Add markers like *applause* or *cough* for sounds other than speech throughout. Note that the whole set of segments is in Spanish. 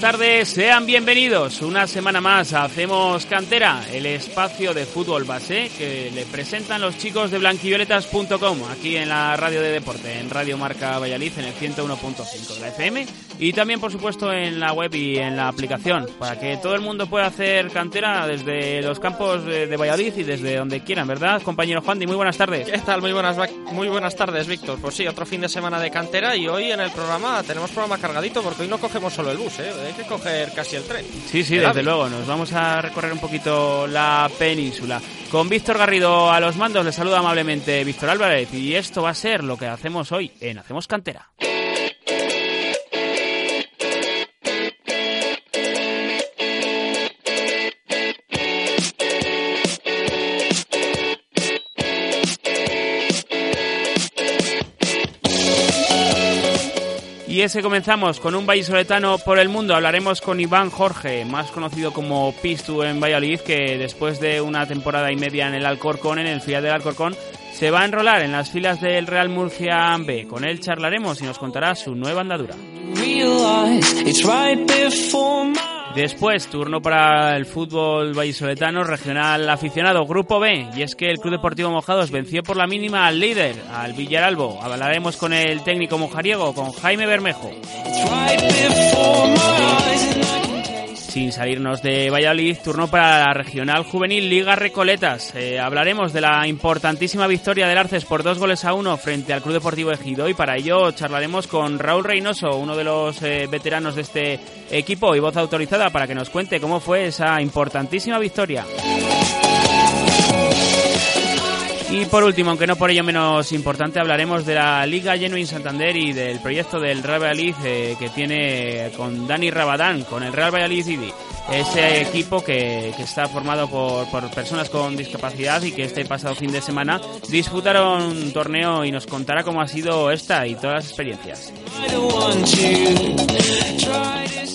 Buenas tardes, sean bienvenidos una semana más Hacemos Cantera, el espacio de fútbol base que le presentan los chicos de blanquivioletas.com aquí en la radio de deporte, en Radio Marca Valladolid en el 101.5 de la FM y también por supuesto en la web y en la aplicación para que todo el mundo pueda hacer cantera desde los campos de, Valladolid y desde donde quieran, ¿verdad? Compañero Juan, muy buenas tardes. ¿Qué tal? Muy buenas, muy buenas tardes, Víctor. Pues sí, otro fin de semana de cantera y hoy en el programa tenemos programa cargadito porque hoy no cogemos solo el bus, ¿eh? Hay que coger casi el tren. Sí, sí, desde luego. Nos vamos a recorrer un poquito la península. Con Víctor Garrido a los mandos le saluda amablemente Víctor Álvarez y esto va a ser lo que hacemos hoy en Hacemos Cantera. Y ese comenzamos con un vallisoletano por el mundo. Hablaremos con Iván Jorge, más conocido como Pistu en Valladolid, que después de una temporada y media en el Alcorcón, en el filial del Alcorcón, se va a enrolar en las filas del Real Murcia B. Con él charlaremos y nos contará su nueva andadura. Después, turno para el fútbol vallisoletano regional aficionado, Grupo B. Y es que el Club Deportivo Mojados venció por la mínima al líder, al Villaralbo. Hablaremos con el técnico mojariego, con Jaime Bermejo. Sin salirnos de Valladolid, turno para la Regional Juvenil Liga Recoletas. Eh, hablaremos de la importantísima victoria del Arces por dos goles a uno frente al Club Deportivo Ejido y para ello charlaremos con Raúl Reynoso, uno de los eh, veteranos de este equipo y voz autorizada para que nos cuente cómo fue esa importantísima victoria. Y por último, aunque no por ello menos importante, hablaremos de la Liga Genuine Santander y del proyecto del Real Valladolid eh, que tiene con Dani Rabadán, con el Real Valladolid CD. Ese equipo que, está formado por, por, personas con discapacidad y que este pasado fin de semana disputaron un torneo y nos contará cómo ha sido esta y todas las experiencias.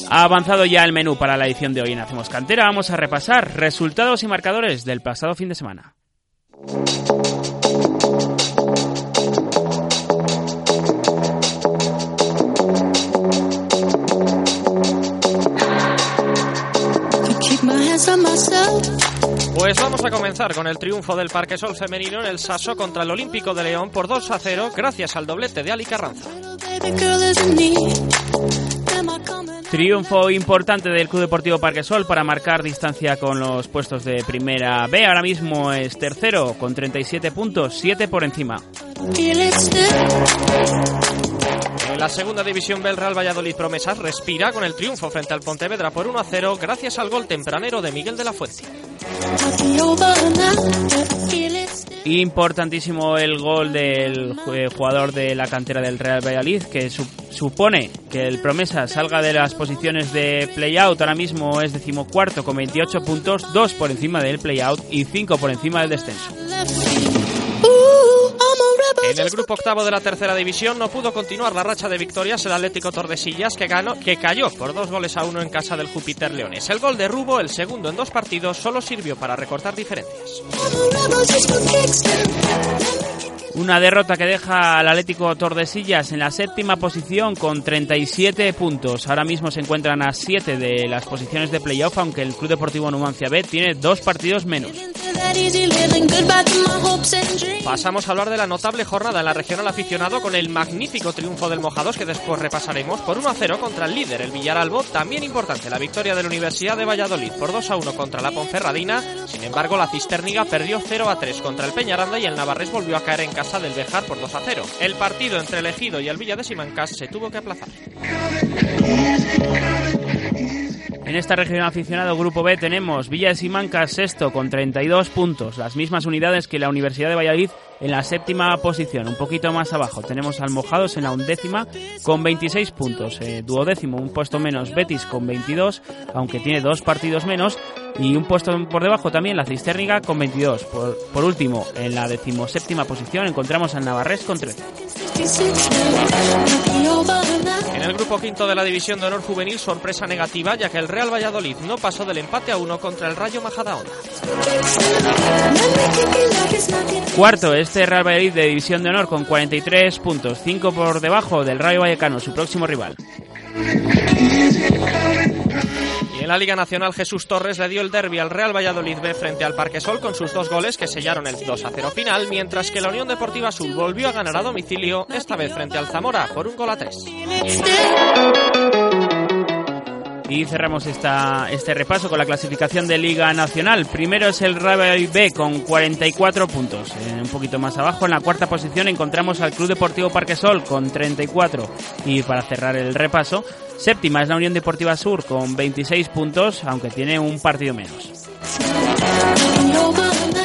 Ha avanzado ya el menú para la edición de hoy en Hacemos Cantera. Vamos a repasar resultados y marcadores del pasado fin de semana. Pues vamos a comenzar con el triunfo del Parque Sol femenino en el Saso contra el Olímpico de León por 2 a 0 gracias al doblete de Ali Carranza. Triunfo importante del Club Deportivo Parque Sol para marcar distancia con los puestos de primera B. Ahora mismo es tercero con 37 puntos, 7 por encima. En la segunda división B, Real Valladolid Promesas respira con el triunfo frente al Pontevedra por 1 a 0 gracias al gol tempranero de Miguel de la Fuente. Importantísimo el gol del jugador de la cantera del Real Valladolid que supone que el Promesa salga de las posiciones de play-out. Ahora mismo es decimocuarto con 28 puntos, 2 por encima del play-out y 5 por encima del descenso. En el grupo octavo de la tercera división no pudo continuar la racha de victorias el Atlético Tordesillas que, ganó, que cayó por dos goles a uno en casa del Júpiter Leones. El gol de Rubo, el segundo en dos partidos, solo sirvió para recortar diferencias. Una derrota que deja al Atlético Tordesillas en la séptima posición con 37 puntos. Ahora mismo se encuentran a 7 de las posiciones de playoff, aunque el Club Deportivo Numancia B tiene dos partidos menos. Pasamos a hablar de la notable jornada en la regional aficionado con el magnífico triunfo del Mojados que después repasaremos por 1 a 0 contra el líder, el Villaralbo. También importante la victoria de la Universidad de Valladolid por 2 a 1 contra la Ponferradina. Sin embargo, la Cisterniga perdió 0 a 3 contra el Peñaranda y el Navarrés volvió a caer en casa del Bejar por 2 a 0. El partido entre el Ejido y el Villa de Simancas se tuvo que aplazar. En esta región aficionado Grupo B tenemos Villa de Simancas sexto con 32 puntos, las mismas unidades que la Universidad de Valladolid en la séptima posición, un poquito más abajo. Tenemos al Mojados en la undécima con 26 puntos, eh, duodécimo un puesto menos Betis con 22, aunque tiene dos partidos menos. Y un puesto por debajo también la Cisterniga con 22. Por, por último, en la decimoséptima posición encontramos al Navarrés con 13. En el grupo quinto de la División de Honor Juvenil, sorpresa negativa, ya que el Real Valladolid no pasó del empate a uno contra el Rayo Majadahonda. Cuarto, este Real Valladolid de División de Honor con 43 puntos, 5 por debajo del Rayo Vallecano, su próximo rival. Y en la Liga Nacional Jesús Torres le dio el derby al Real Valladolid B frente al Parque Sol con sus dos goles que sellaron el 2 a 0 final, mientras que la Unión Deportiva Sur volvió a ganar a domicilio, esta vez frente al Zamora por un gol a 3. Y cerramos esta, este repaso con la clasificación de Liga Nacional. Primero es el Real B con 44 puntos. Eh, un poquito más abajo, en la cuarta posición, encontramos al Club Deportivo Parquesol con 34. Y para cerrar el repaso, séptima es la Unión Deportiva Sur con 26 puntos, aunque tiene un partido menos.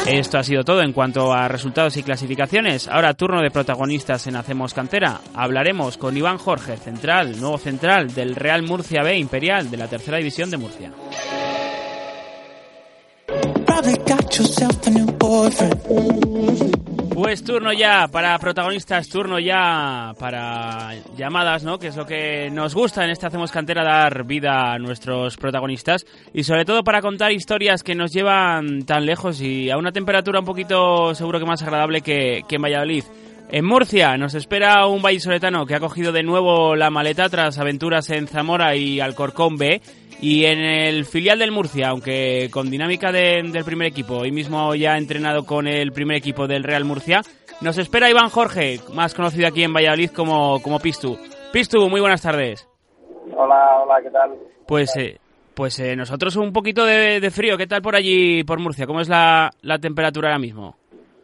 Esto ha sido todo en cuanto a resultados y clasificaciones. Ahora turno de protagonistas en Hacemos Cantera. Hablaremos con Iván Jorge, central, nuevo central del Real Murcia B Imperial de la Tercera División de Murcia. Pues turno ya para protagonistas, turno ya para llamadas, ¿no? Que es lo que nos gusta en este Hacemos Cantera, dar vida a nuestros protagonistas y sobre todo para contar historias que nos llevan tan lejos y a una temperatura un poquito seguro que más agradable que, que en Valladolid. En Murcia nos espera un vallisoletano que ha cogido de nuevo la maleta tras aventuras en Zamora y Alcorcón B y en el filial del Murcia, aunque con dinámica del primer equipo, hoy mismo ya entrenado con el primer equipo del Real Murcia, nos espera Iván Jorge, más conocido aquí en Valladolid como, como Pistu. Pistu, muy buenas tardes. Hola, hola, ¿qué tal? Pues, eh, pues eh, nosotros un poquito de, frío. ¿Qué tal por allí, por Murcia? ¿Cómo es la, la temperatura ahora mismo?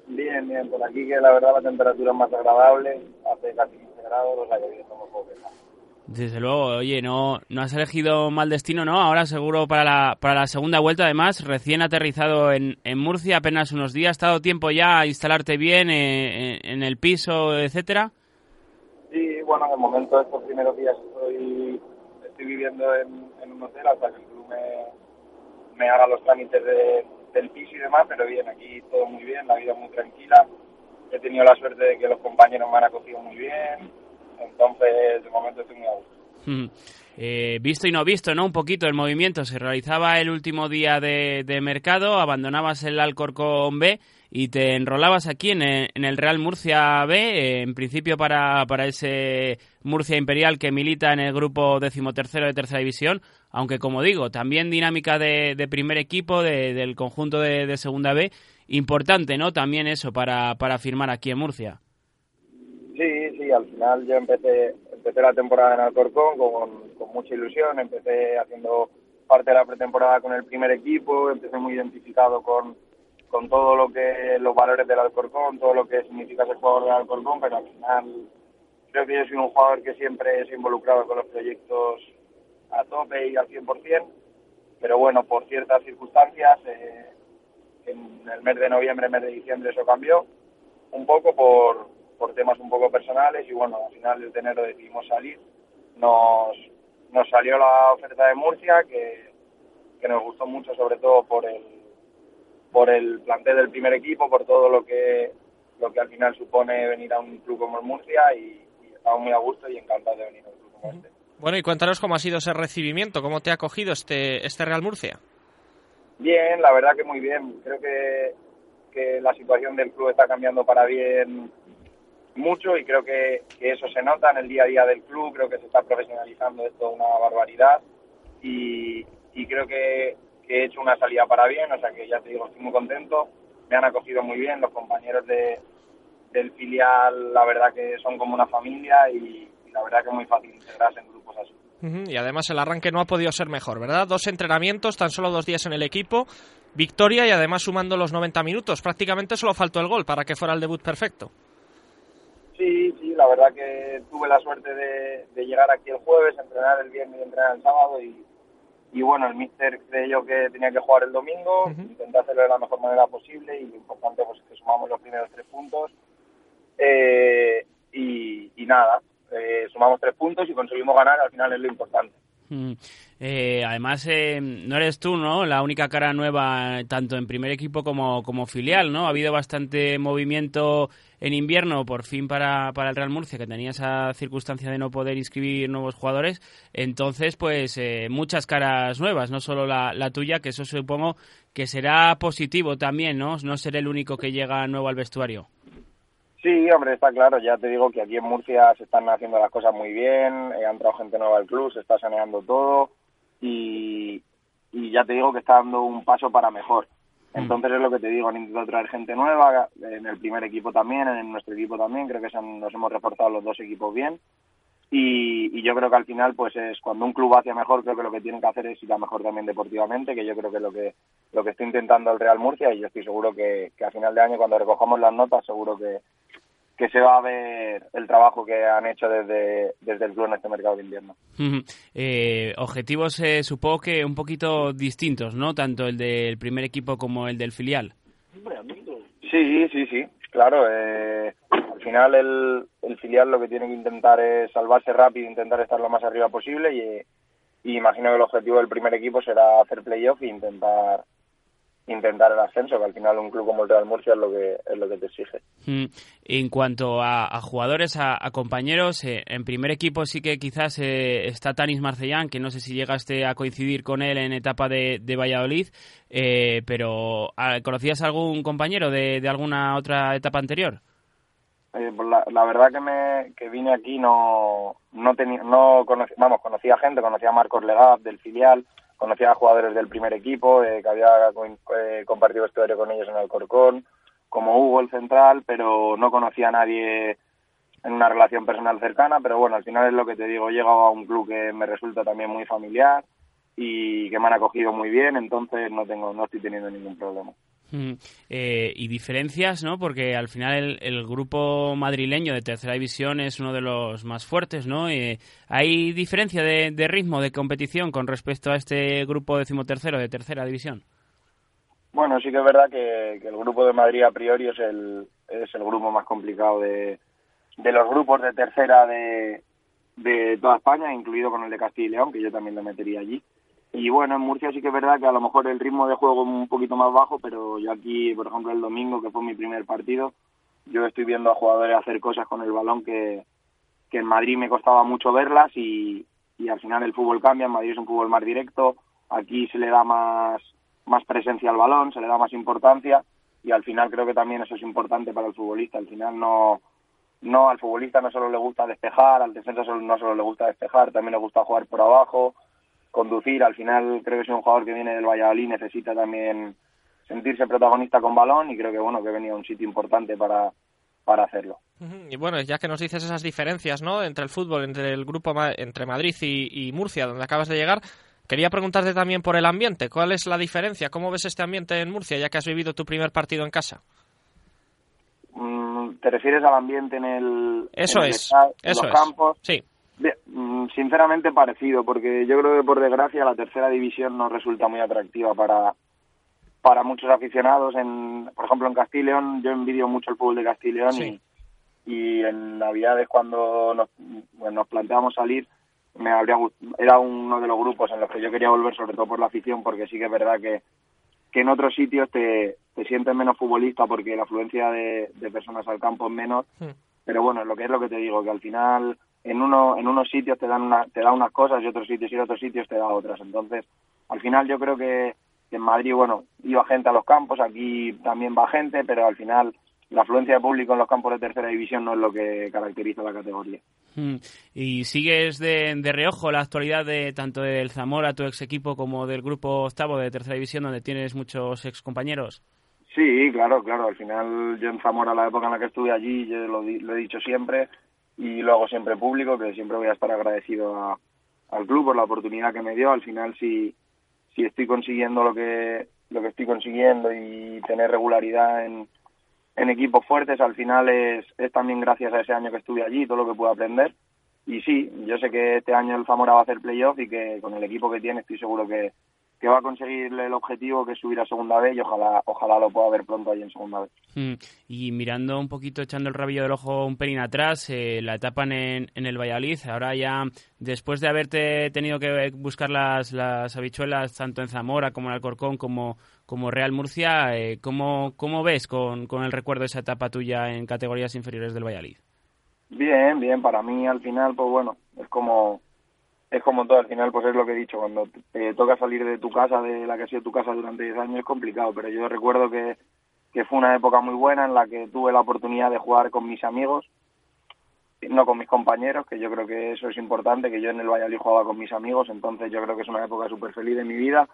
Bien, bien. Por aquí que la verdad la temperatura es más agradable. Hace casi 15 grados, o sea que bien, no me puedo quejar. Desde luego, oye, no, no has elegido mal destino, ¿no? Ahora seguro para la, para la segunda vuelta, además, recién aterrizado en, en Murcia, apenas unos días, ¿has dado tiempo ya a instalarte bien eh, en, el piso, etcétera? Sí, bueno, de momento estos primeros días estoy, estoy viviendo en, en un hotel hasta que el club me, haga los trámites de, del piso y demás, pero bien, aquí todo muy bien, la vida muy tranquila. He tenido la suerte de que los compañeros me han acogido muy bien, entonces, de momento estoy muy a. Eh, visto y no visto, ¿no? Un poquito el movimiento. Se realizaba el último día de, mercado, abandonabas el Alcorcón B y te enrolabas aquí en el, Real Murcia B, eh, en principio para, para ese Murcia Imperial que milita en el grupo decimotercero de tercera división, aunque como digo, también dinámica de, primer equipo del conjunto de, de, segunda B, importante, ¿no? También eso para, para firmar aquí en Murcia. Al final yo empecé, empecé la temporada en Alcorcón con, mucha ilusión, empecé haciendo parte de la pretemporada con el primer equipo, empecé muy identificado con, con todo lo que los valores del Alcorcón, todo lo que significa ser jugador del Alcorcón, pero al final creo que yo soy un jugador que siempre ha involucrado con los proyectos a tope y al 100%, pero bueno, por ciertas circunstancias, eh, en el mes de noviembre, mes de diciembre eso cambió un poco por, por temas un poco personales y bueno, al final de enero decidimos salir. Nos, nos salió la oferta de Murcia que, que nos gustó mucho sobre todo por el por el plantel del primer equipo, por todo lo que lo que al final supone venir a un club como el Murcia y, estamos muy a gusto y encantados de venir a un club como este. Bueno, y cuéntanos cómo ha sido ese recibimiento, cómo te ha acogido este, este Real Murcia. Bien, la verdad que muy bien. Creo que, que la situación del club está cambiando para bien mucho y creo que, eso se nota en el día a día del club, creo que se está profesionalizando esto una barbaridad y, creo que, he hecho una salida para bien, o sea que ya te digo, estoy muy contento, me han acogido muy bien, los compañeros de, del filial la verdad que son como una familia y, la verdad que es muy fácil integrarse en grupos así. Y además el arranque no ha podido ser mejor, ¿verdad? Dos entrenamientos, tan solo dos días en el equipo, victoria y además sumando los 90 minutos. Prácticamente solo faltó el gol para que fuera el debut perfecto. Sí, sí, la verdad que tuve la suerte de, llegar aquí el jueves, entrenar el viernes y entrenar el sábado y, y bueno, el míster creyó que tenía que jugar el domingo, intenté hacerlo de la mejor manera posible y lo importante pues que sumamos los primeros tres puntos eh, y, nada, eh, sumamos tres puntos y conseguimos ganar, al final es lo importante. Mm. Eh, además, eh, no eres tú, ¿no? La única cara nueva, tanto en primer equipo como, como filial, ¿no? Ha habido bastante movimiento en invierno, por fin para, para el Real Murcia, que tenía esa circunstancia de no poder inscribir nuevos jugadores. Entonces, pues, eh, muchas caras nuevas, no solo la, la tuya, que eso supongo que será positivo también, ¿no? No ser el único que llega nuevo al vestuario. Sí, hombre, está claro. Ya te digo que aquí en Murcia se están haciendo las cosas muy bien. ha entrado gente nueva al club, se está saneando todo y, y ya te digo que está dando un paso para mejor. Mm. Entonces es lo que te digo, han intentado traer gente nueva, en el primer equipo también, en nuestro equipo también, creo que nos hemos reforzado los dos equipos bien. Y, y, yo creo que al final, pues es cuando un club hace mejor, creo que lo que tienen que hacer es ir a mejor también deportivamente, que yo creo que es lo que, lo que está intentando el Real Murcia y yo estoy seguro que, que a final de año, cuando recojamos las notas, seguro que, que se va a ver el trabajo que han hecho desde, desde el club en este mercado de invierno. eh, objetivos, eh, supongo que un poquito distintos, ¿no? Tanto el del primer equipo como el del filial. Sí, sí, sí, claro. Eh, final el, filial lo que tiene que intentar es salvarse rápido, intentar estar lo más arriba posible y, imagino que el objetivo del primer equipo será hacer playoff e intentar intentar el ascenso, que al final un club como el Real Murcia es lo que, es lo que te exige. Mm. En cuanto a, jugadores, a, compañeros, eh, en primer equipo sí que quizás eh, está Tanis Marcellán, que no sé si llegaste a coincidir con él en etapa de, Valladolid, eh, pero ah, ¿conocías algún compañero de alguna otra etapa anterior? Pues la, verdad que me que vine aquí no no tenía no vamos conocía gente conocía a Marcos Legaz del filial conocía a jugadores del primer equipo, eh, que había eh, compartido vestuario con ellos en Alcorcón, como Hugo el central, pero no conocía a nadie en una relación personal cercana, pero bueno, al final es lo que te digo, he llegado a un club que me resulta también muy familiar y que me han acogido muy bien, entonces no tengo, no estoy teniendo ningún problema. Eh, y diferencias, ¿no? Porque al final el, grupo madrileño de tercera división es uno de los más fuertes, ¿no? Eh, ¿Hay diferencia de, ritmo de competición con respecto a este grupo decimotercero de tercera división? Bueno, sí que es verdad que, el grupo de Madrid a priori es el, es el grupo más complicado de, de los grupos de tercera de, de toda España, incluido con el de Castilla y León, que yo también lo metería allí. Y bueno, en Murcia sí que es verdad que a lo mejor el ritmo de juego es un poquito más bajo, pero yo aquí, por ejemplo, el domingo, que fue mi primer partido, yo estoy viendo a jugadores hacer cosas con el balón que, que en Madrid me costaba mucho verlas y, y al final el fútbol cambia, en Madrid es un fútbol más directo, aquí se le da más, más presencia al balón, se le da más importancia y al final creo que también eso es importante para el futbolista. Al final no, no al futbolista no solo le gusta despejar, al defensa no solo le gusta despejar, también le gusta jugar por abajo, conducir. Al final creo que es un jugador que viene del Valladolid, necesita también sentirse protagonista con balón y creo que bueno que venía a un sitio importante para, para hacerlo. Y bueno, ya que nos dices esas diferencias, ¿no? Entre el fútbol, entre el grupo entre Madrid y, Murcia, donde acabas de llegar, quería preguntarte también por el ambiente. ¿Cuál es la diferencia? ¿Cómo ves este ambiente en Murcia, ya que has vivido tu primer partido en casa? Mm, ¿Te refieres al ambiente en el, eso es, los campos? Sí. Mm, sinceramente parecido, porque yo creo que por desgracia la tercera división no resulta muy atractiva para, para muchos aficionados. En, por ejemplo, en Castilla yo envidio mucho el fútbol de Castilla y, y en Navidades cuando nos, nos planteamos salir, me habría era uno de los grupos en los que yo quería volver, sobre todo por la afición, porque sí que es verdad que, que en otros sitios te, te sientes menos futbolista porque la afluencia de, de personas al campo es menor. Pero bueno, lo que es lo que te digo, que al final en uno en unos sitios te dan una, te da unas cosas y otros sitios y otros sitios te da otras entonces al final yo creo que, en Madrid bueno iba gente a los campos aquí también va gente pero al final la afluencia de público en los campos de tercera división no es lo que caracteriza la categoría. Hmm. ¿Y sigues de, de, reojo la actualidad de tanto del Zamora, tu ex equipo, como del grupo octavo de tercera división, donde tienes muchos ex compañeros? Sí, claro, claro. Al final yo en Zamora, la época en la que estuve allí, yo lo, lo he dicho siempre, y lo hago siempre público, que siempre voy a estar agradecido al club por la oportunidad que me dio. Al final, si, si estoy consiguiendo lo que, lo que estoy consiguiendo y tener regularidad en, en equipos fuertes, al final es, es también gracias a ese año que estuve allí, todo lo que pude aprender. Y sí, yo sé que este año el Zamora va a hacer playoff y que con el equipo que tiene estoy seguro que, que va a conseguir el objetivo que es subir a segunda vez y ojalá ojalá lo pueda ver pronto ahí en segunda vez. Mm, y mirando un poquito, echando el rabillo del ojo un pelín atrás, eh, la etapa en, en, el Valladolid, ahora ya después de haberte tenido que buscar las, las habichuelas tanto en Zamora como en Alcorcón como, como Real Murcia, eh, ¿cómo, ¿cómo ves con, con el recuerdo de esa etapa tuya en categorías inferiores del Valladolid? Bien, bien, para mí al final, pues bueno, es como es como todo, al final pues es lo que he dicho, cuando te toca salir de tu casa, de la que ha sido tu casa durante 10 años es complicado, pero yo recuerdo que, que fue una época muy buena en la que tuve la oportunidad de jugar con mis amigos, no con mis compañeros, que yo creo que eso es importante, que yo en el Valladolid jugaba con mis amigos, entonces yo creo que es una época súper feliz de mi vida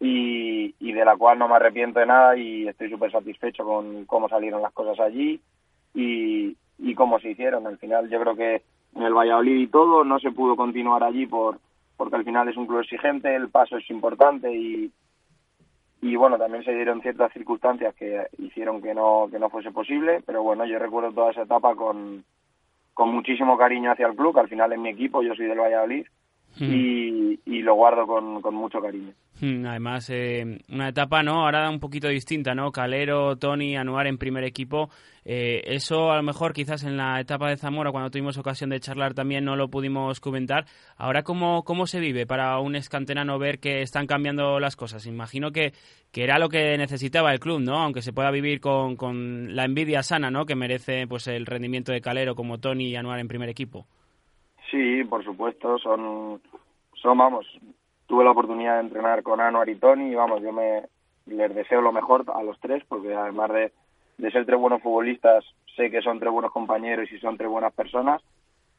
y, y de la cual no me arrepiento de nada y estoy súper satisfecho con cómo salieron las cosas allí y, y cómo se hicieron. Al final yo creo que en el Valladolid y todo, no se pudo continuar allí por porque al final es un club exigente, el paso es importante y, y bueno, también se dieron ciertas circunstancias que hicieron que no, que no fuese posible, pero bueno, yo recuerdo toda esa etapa con, con muchísimo cariño hacia el club, que al final es mi equipo, yo soy del Valladolid, hmm. y, y, lo guardo con, con mucho cariño. Hmm, además, eh, una etapa, ¿no? Ahora un poquito distinta, ¿no? Calero, Tony, Anuar en primer equipo eh, eso a lo mejor quizás en la etapa de Zamora, cuando tuvimos ocasión de charlar también no lo pudimos comentar. Ahora, ¿cómo, cómo se vive para un escanterano ver que están cambiando las cosas? Imagino que, que era lo que necesitaba el club, ¿no? Aunque se pueda vivir con, con la envidia sana, ¿no? Que merece pues el rendimiento de Calero como Tony y Anuar en primer equipo. Sí, por supuesto, son, son, vamos, tuve la oportunidad de entrenar con Anuar y Tony y vamos, yo me les deseo lo mejor a los tres porque además de de ser tres buenos futbolistas, sé que son tres buenos compañeros y son tres buenas personas.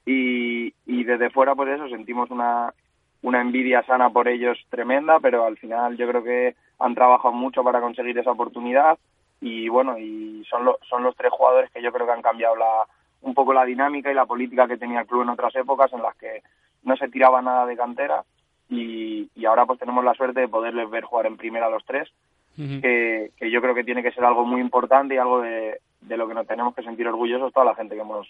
Y, y desde fuera, por eso, sentimos una, una envidia sana por ellos tremenda, pero al final yo creo que han trabajado mucho para conseguir esa oportunidad y bueno, y son, son los tres jugadores que yo creo que han cambiado la, un poco la dinámica y la política que tenía el club en otras épocas en las que no se tiraba nada de cantera y, y ahora pues tenemos la suerte de poderles ver jugar en primera a los tres que, yo creo que tiene que ser algo muy importante y algo de, de lo que nos tenemos que sentir orgullosos toda la gente que hemos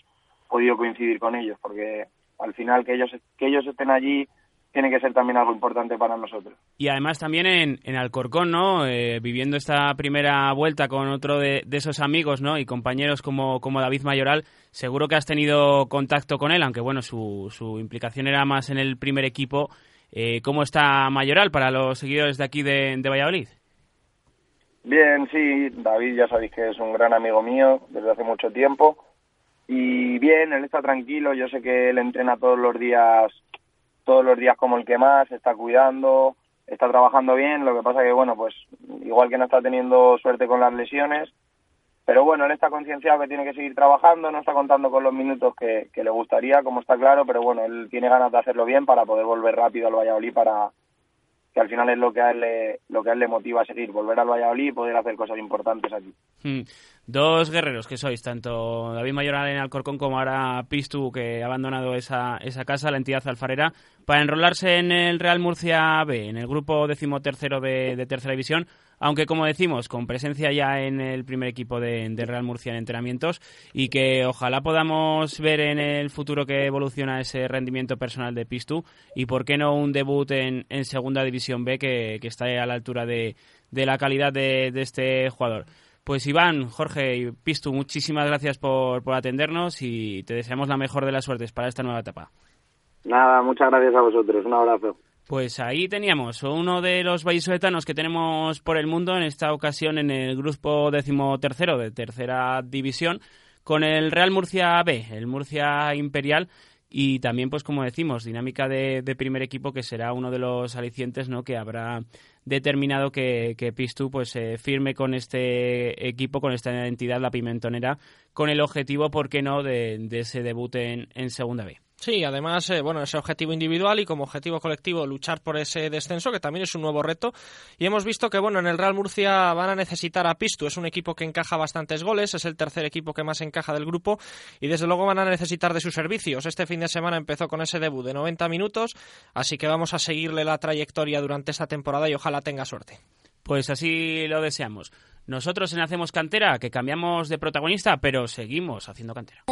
podido coincidir con ellos, porque al final que ellos, que ellos estén allí tiene que ser también algo importante para nosotros. Y además también en, en Alcorcón, ¿no? Eh, viviendo esta primera vuelta con otro de, de, esos amigos, ¿no? Y compañeros como, como David Mayoral, seguro que has tenido contacto con él, aunque bueno, su, su implicación era más en el primer equipo. Eh, ¿Cómo está Mayoral para los seguidores de aquí de, de Valladolid? Bien, sí, David ya sabéis que es un gran amigo mío desde hace mucho tiempo. Y bien, él está tranquilo, yo sé que él entrena todos los días, todos los días como el que más, está cuidando, está trabajando bien, lo que pasa que bueno, pues igual que no está teniendo suerte con las lesiones, pero bueno, él está concienciado que tiene que seguir trabajando, no está contando con los minutos que, que le gustaría, como está claro, pero bueno, él tiene ganas de hacerlo bien para poder volver rápido al Valladolid para, que al final es lo que a él le, lo que a él le motiva a seguir, volver al Valladolid y poder hacer cosas importantes aquí. Hmm. Dos guerreros que sois, tanto David Mayoral en Alcorcón como ahora Pistu, que ha abandonado esa, esa casa, la entidad alfarera, para enrolarse en el Real Murcia B, en el grupo decimotercero de, de Tercera División aunque como decimos, con presencia ya en el primer equipo de, Real Murcia en entrenamientos y que ojalá podamos ver en el futuro que evoluciona ese rendimiento personal de Pistu y por qué no un debut en, Segunda División B que, que está a la altura de, la calidad de, este jugador. Pues Iván, Jorge y Pistu, muchísimas gracias por, por atendernos y te deseamos la mejor de las suertes para esta nueva etapa. Nada, muchas gracias a vosotros. Un abrazo. Pues ahí teníamos uno de los vallisoletanos que tenemos por el mundo, en esta ocasión en el grupo decimotercero de tercera división, con el Real Murcia B, el Murcia Imperial, y también, pues como decimos, dinámica de, primer equipo que será uno de los alicientes ¿no? que habrá determinado que, que Pistu pues eh, firme con este equipo, con esta entidad, la Pimentonera, con el objetivo, ¿por qué no?, de, de ese debut en, en Segunda B. Sí, además, eh, bueno, ese objetivo individual y como objetivo colectivo luchar por ese descenso, que también es un nuevo reto. Y hemos visto que, bueno, en el Real Murcia van a necesitar a Pistu. Es un equipo que encaja bastantes goles, es el tercer equipo que más encaja del grupo y desde luego van a necesitar de sus servicios. Este fin de semana empezó con ese debut de 90 minutos, así que vamos a seguirle la trayectoria durante esta temporada y ojalá tenga suerte. Pues así lo deseamos. Nosotros en Hacemos Cantera, que cambiamos de protagonista, pero seguimos haciendo cantera.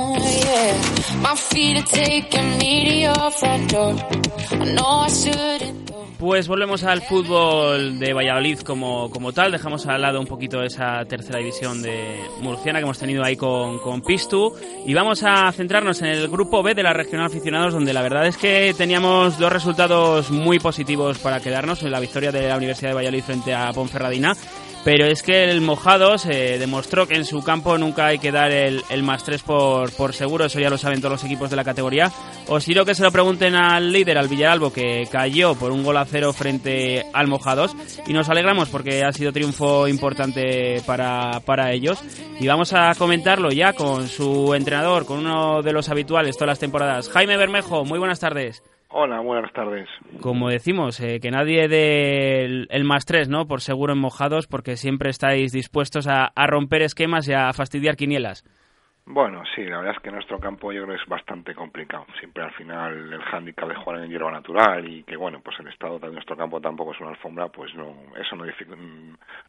Pues volvemos al fútbol de Valladolid como, como tal. Dejamos al lado un poquito esa tercera división de murciana que hemos tenido ahí con, con Pistu. Y vamos a centrarnos en el grupo B de la regional aficionados, donde la verdad es que teníamos dos resultados muy positivos para quedarnos en la victoria de la Universidad de Valladolid frente a Ponferradina pero es que el Mojado se demostró que en su campo nunca hay que dar el, más 3 por, por, seguro, eso ya lo saben todos los equipos de la categoría. Os quiero que se lo pregunten al líder, al Villalbo, que cayó por un gol a cero frente al Mojados. Y nos alegramos porque ha sido triunfo importante para, para ellos. Y vamos a comentarlo ya con su entrenador, con uno de los habituales todas las temporadas. Jaime Bermejo, muy buenas tardes. Hola, buenas tardes. Como decimos, eh, que nadie dé el, más tres, ¿no? Por seguro en mojados, porque siempre estáis dispuestos a, romper esquemas y a fastidiar quinielas. Bueno, sí, la verdad es que nuestro campo yo creo es bastante complicado. Siempre al final el hándicap de jugar en hierba natural y que, bueno, pues el estado de nuestro campo tampoco es una alfombra, pues no, eso no,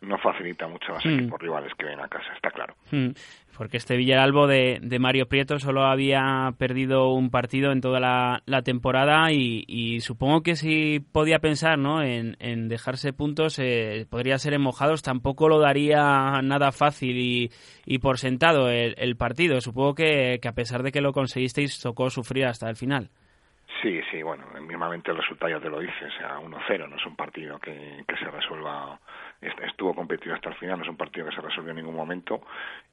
no facilita mucho a los mm. equipos rivales que ven a casa, está claro. Mm porque este Villaralbo de, de, Mario Prieto solo había perdido un partido en toda la, temporada y, supongo que si podía pensar ¿no? en, dejarse puntos, eh, podría ser en mojados, tampoco lo daría nada fácil y, por sentado el, partido. Supongo que, a pesar de que lo conseguisteis, tocó sufrir hasta el final. Sí, sí, bueno, mismamente el resultado ya te lo dice, o sea, 1-0, no es un partido que se resuelva, estuvo competido hasta el final, no es un partido que se resuelve en ningún momento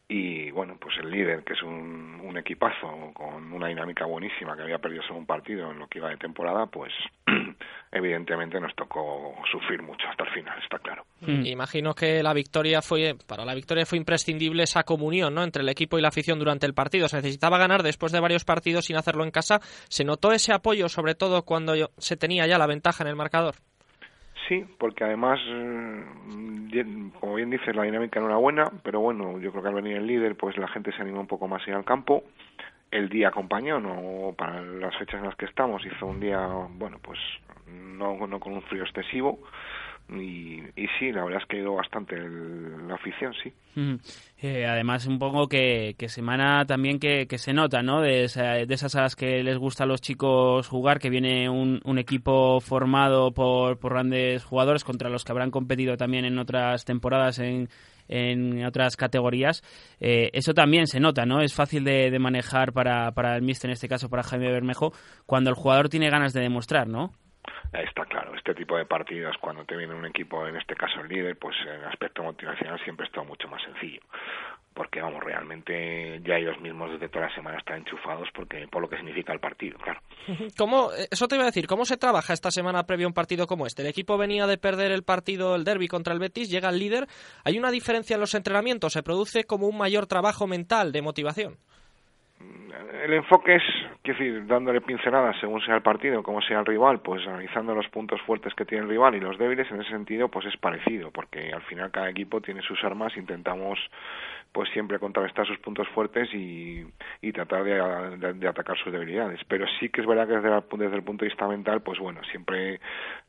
y bueno, pues el líder, que es un, un, equipazo con una dinámica buenísima, que había perdido solo un partido en lo que iba de temporada, pues *clears throat* evidentemente nos tocó sufrir mucho hasta el final, está claro. Mm. Imagino que la victoria fue, para la victoria fue imprescindible esa comunión ¿no? entre el equipo y la afición durante el partido. Se necesitaba ganar después de varios partidos sin hacerlo en casa. ¿Se notó ese apoyo, sobre todo cuando se tenía ya la ventaja en el marcador? Sí, porque además, mm, como bien dices, la dinámica no era buena, pero bueno, yo creo que al venir el líder, pues la gente se animó un poco más a ir al campo. El día acompañó, no para las fechas en las que estamos, hizo un día, bueno, pues no, no con un frío excesivo, y, y, sí, la verdad es que ido bastante la afición, sí. Eh, además, un poco que, que semana también que, que, se nota, ¿no? De, de esas a las que les gusta a los chicos jugar, que viene un, un equipo formado por, por, grandes jugadores contra los que habrán competido también en otras temporadas en, en otras categorías. Eh, eso también se nota, ¿no? Es fácil de, de manejar para, para el míster, en este caso para Jaime Bermejo, cuando el jugador tiene ganas de demostrar, ¿no? Está claro, este tipo de partidos, cuando te viene un equipo, en este caso el líder, pues el aspecto motivacional siempre es todo mucho más sencillo. Porque, vamos, realmente ya ellos mismos desde toda la semana están enchufados porque por lo que significa el partido, claro. *laughs* ¿Cómo, eso te iba a decir, ¿cómo se trabaja esta semana previo a un partido como este? El equipo venía de perder el partido, el derby contra el Betis, llega el líder. ¿Hay una diferencia en los entrenamientos? ¿Se produce como un mayor trabajo mental de motivación? El enfoque es, quiero decir, dándole pinceladas según sea el partido, como sea el rival, pues analizando los puntos fuertes que tiene el rival y los débiles, en ese sentido, pues es parecido, porque al final cada equipo tiene sus armas, intentamos pues siempre contrarrestar sus puntos fuertes y, y tratar de, de, atacar sus debilidades. Pero sí que es verdad que desde, desde, el punto de vista mental, pues bueno, siempre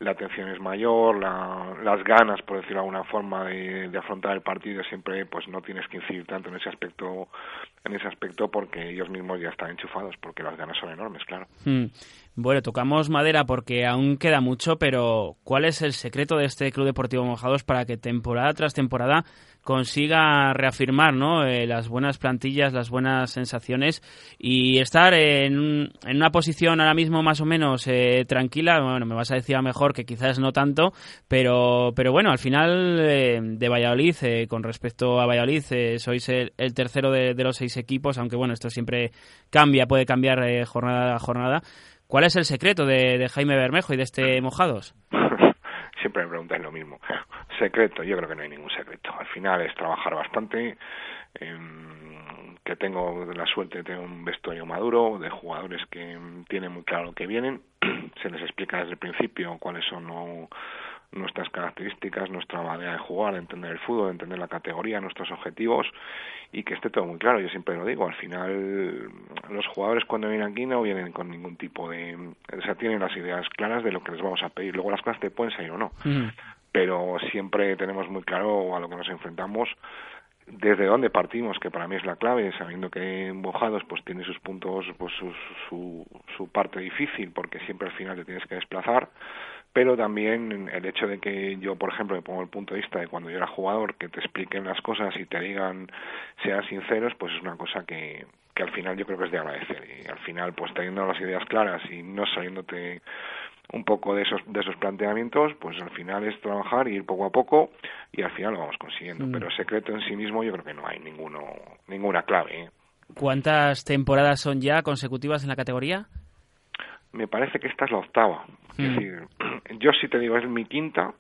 la atención es mayor, la, las ganas, por decirlo de alguna forma, de, de, afrontar el partido, siempre pues no tienes que incidir tanto en ese aspecto, en ese aspecto porque ellos mismos ya están enchufados, porque las ganas son enormes, claro. Hmm. Bueno, tocamos madera porque aún queda mucho, pero ¿cuál es el secreto de este Club Deportivo Mojados para que temporada tras temporada consiga reafirmar ¿no? Eh, las buenas plantillas, las buenas sensaciones y estar en, en una posición ahora mismo más o menos eh, tranquila. Bueno, me vas a decir a mejor que quizás no tanto, pero, pero bueno, al final eh, de Valladolid, con respecto a Valladolid, sois el, tercero de, los seis equipos, aunque bueno, esto siempre cambia, puede cambiar jornada a jornada. ¿Cuál es el secreto de, de Jaime Bermejo y de este Mojados? Siempre me preguntan lo mismo. *laughs* Secreto, yo creo que no hay ningún secreto. Al final es trabajar bastante, em, que tengo la suerte de tener un vestuario maduro, de jugadores que tienen muy claro lo que vienen, *clears throat* se les explica desde el principio cuáles son nuestras características, nuestra manera de jugar, de entender el fútbol, de entender la categoría, nuestros objetivos y que esté todo muy claro. Yo siempre lo digo, al final los jugadores cuando vienen aquí no vienen con ningún tipo de... O sea, tienen las ideas claras de lo que les vamos a pedir. Luego las cosas te pueden salir o no. pero siempre tenemos muy claro a lo que nos enfrentamos desde dónde partimos, que para mí es la clave, sabiendo que Bojados pues tiene sus puntos, pues su, su, su parte difícil, porque siempre al final te tienes que desplazar, pero también el hecho de que yo, por ejemplo, me pongo el punto de vista de cuando yo era jugador, que te expliquen las cosas y te digan, sean sinceros, pues es una cosa que, que al final yo creo que es de agradecer. Y al final, pues teniendo las ideas claras y no saliéndote un poco de esos de esos planteamientos, pues al final es trabajar y ir poco a poco y al final lo vamos consiguiendo. Mm. Pero secreto en sí mismo yo creo que no hay ninguno ninguna clave. ¿eh? ¿Cuántas temporadas son ya consecutivas en la categoría? Me parece que esta es la octava. Es mm. decir, *clears throat* yo sí te digo, es mi quinta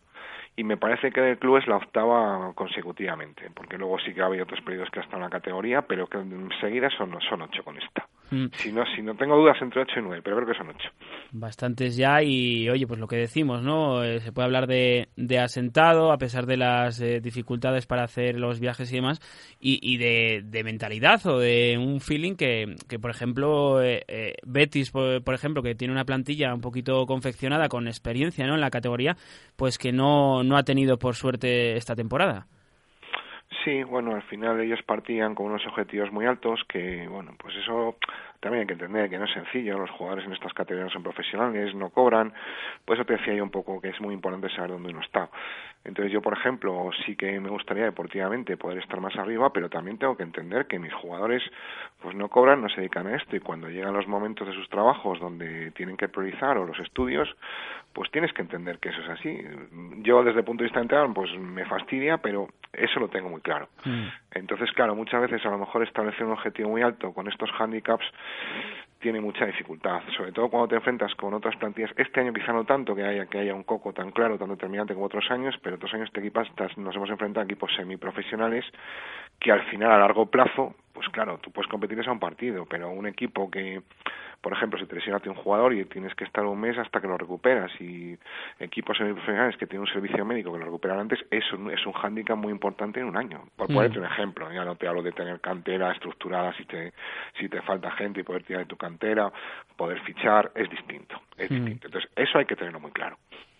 y me parece que el club es la octava consecutivamente, porque luego sí que ha habido otros periodos que ha estado en la categoría, pero que enseguida son, son ocho con esta. Mm. Si, no, si no tengo dudas entre 8 y 9, pero creo que son 8. Bastantes ya y, oye, pues lo que decimos, ¿no? Eh, se puede hablar de, de, asentado a pesar de las eh, dificultades para hacer los viajes y demás, y, y de, de, mentalidad o de un feeling que, que por ejemplo, eh, Betis, por, por, ejemplo, que tiene una plantilla un poquito confeccionada con experiencia, ¿no? En la categoría, pues que no, no ha tenido por suerte esta temporada. Sí, bueno, al final ellos partían con unos objetivos muy altos que, bueno, pues eso también hay que entender que no es sencillo, los jugadores en estas categorías son profesionales, no cobran, pues eso te decía yo un poco que es muy importante saber dónde uno está. Entonces yo, por ejemplo, sí que me gustaría deportivamente poder estar más arriba, pero también tengo que entender que mis jugadores pues no cobran, no se dedican a esto y cuando llegan los momentos de sus trabajos donde tienen que priorizar o los estudios, pues tienes que entender que eso es así. Yo desde el punto de vista integral pues me fastidia, pero eso lo tengo muy claro. Mm. Entonces, claro, muchas veces a lo mejor establecer un objetivo muy alto con estos handicaps tiene mucha dificultad, sobre todo cuando te enfrentas con otras plantillas. Este año quizá no tanto que haya que haya un coco tan claro, tan determinante como otros años, pero otros años te equipas, nos hemos enfrentado a equipos semiprofesionales que al final a largo plazo, pues claro, tú puedes competir a un partido, pero un equipo que por ejemplo, si te lesiona un jugador y tienes que estar un mes hasta que lo recuperas y equipos semiprofesionales que tienen un servicio médico que lo recuperan antes, eso es un hándicap muy importante en un año. Por mm. ponerte un ejemplo, ya no te hablo de tener cantera estructurada si te, si te falta gente y poder tirar de tu cantera, poder fichar, es distinto, es mm. distinto. Entonces, eso hay que tenerlo muy claro.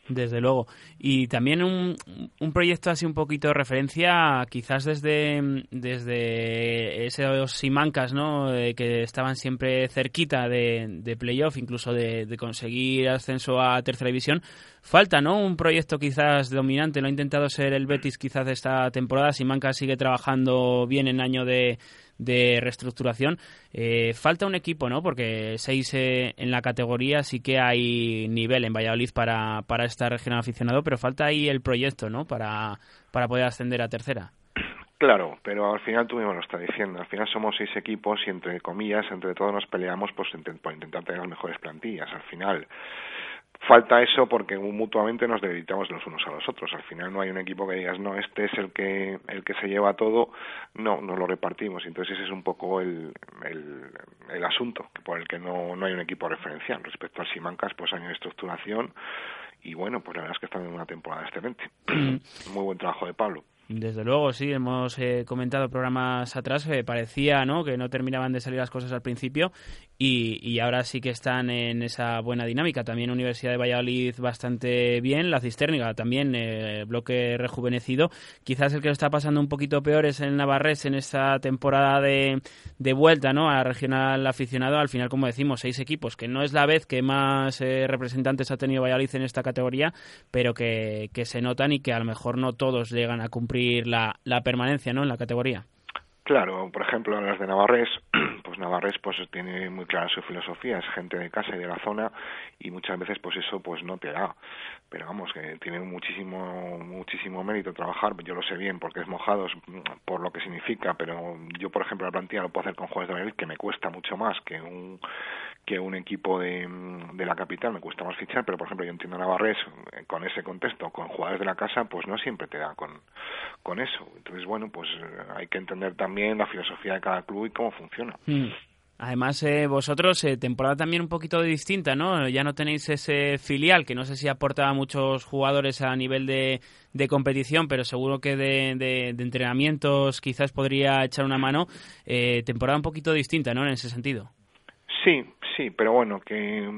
Desde luego. Y también un, un proyecto así un poquito de referencia, quizás desde, desde esos Simancas, ¿no? Eh, que estaban siempre cerquita de, de playoff, incluso de, de, conseguir ascenso a tercera división. Falta, ¿no? Un proyecto quizás dominante. Lo ha intentado ser el Betis quizás esta temporada. Simancas sigue trabajando bien en año de, de reestructuración. Eh, falta un equipo, ¿no? Porque seis eh, en la categoría sí que hay nivel en Valladolid para, para esta regional aficionado, pero falta ahí el proyecto, ¿no? Para, para poder ascender a tercera. Claro, pero al final tú mismo lo estás diciendo. Al final somos seis equipos y entre comillas, entre todos nos peleamos pues, por intentar tener las mejores plantillas. Al final, falta eso porque mutuamente nos debilitamos los unos a los otros. Al final no hay un equipo que digas, no, este es el que, el que se lleva todo, no, nos lo repartimos. Entonces ese es un poco el, el, el asunto por el que no, no hay un equipo referencial. Respecto al Simancas, pues hay una estructuración y bueno, pues la verdad es que están en una temporada excelente. *clears throat* Muy buen trabajo de Pablo. Desde luego, sí, hemos eh, comentado programas atrás, parecía ¿no? que no terminaban de salir las cosas al principio y, y, ahora sí que están en esa buena dinámica. También Universidad de Valladolid bastante bien, la Cisterniga también, eh, bloque rejuvenecido. Quizás el que lo está pasando un poquito peor es el Navarres en esta temporada de, de vuelta ¿no? a regional aficionado. Al final, como decimos, seis equipos, que no es la vez que más eh, representantes ha tenido Valladolid en esta categoría, pero que, que se notan y que a lo mejor no todos llegan a cumplir la, la permanencia ¿no? en la categoría. Claro, por ejemplo, las de Navarres, *clears throat* pues Navarres pues tiene muy clara su filosofía, es gente de casa y de la zona y muchas veces pues eso pues no te da. Pero vamos, que tiene muchísimo muchísimo mérito trabajar, yo lo sé bien porque es mojados por lo que significa, pero yo por ejemplo la plantilla lo puedo hacer con jugadores de Valladolid que me cuesta mucho más que un que un equipo de, de la capital me cuesta más fichar, pero por ejemplo yo entiendo a Navarres eh, con ese contexto, con jugadores de la casa, pues no siempre te da con, con eso. Entonces, bueno, pues eh, hay que entender también la filosofía de cada club y cómo funciona. Mm. Además, eh, vosotros, eh, temporada también un poquito distinta, ¿no? Ya no tenéis ese filial, que no sé si aporta a muchos jugadores a nivel de, de competición, pero seguro que de, de, de, entrenamientos quizás podría echar una mano. Eh, temporada un poquito distinta, ¿no? En ese sentido. Sí, sí, pero bueno, que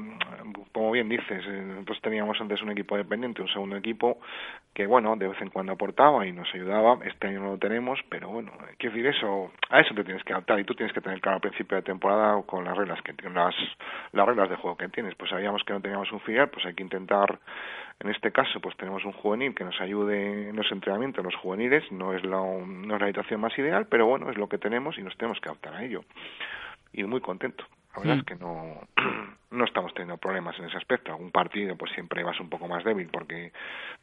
como bien dices, eh, nosotros teníamos antes un equipo dependiente, un segundo equipo que bueno, de vez en cuando aportaba y nos ayudaba, este año no lo tenemos, pero bueno, quiero decir eso, a eso te tienes que adaptar y tú tienes que tener claro al principio de temporada con las reglas que las las reglas de juego que tienes, pues sabíamos que no teníamos un filial, pues hay que intentar en este caso, pues tenemos un juvenil que nos ayude en los entrenamientos, los juveniles, no es, la, no es la habitación más ideal, pero bueno, es lo que tenemos y nos tenemos que adaptar a ello. Y muy contento. La verdad es que no, *clears throat* no estamos teniendo problemas en ese aspecto. Algún partido pues siempre vas un poco más débil porque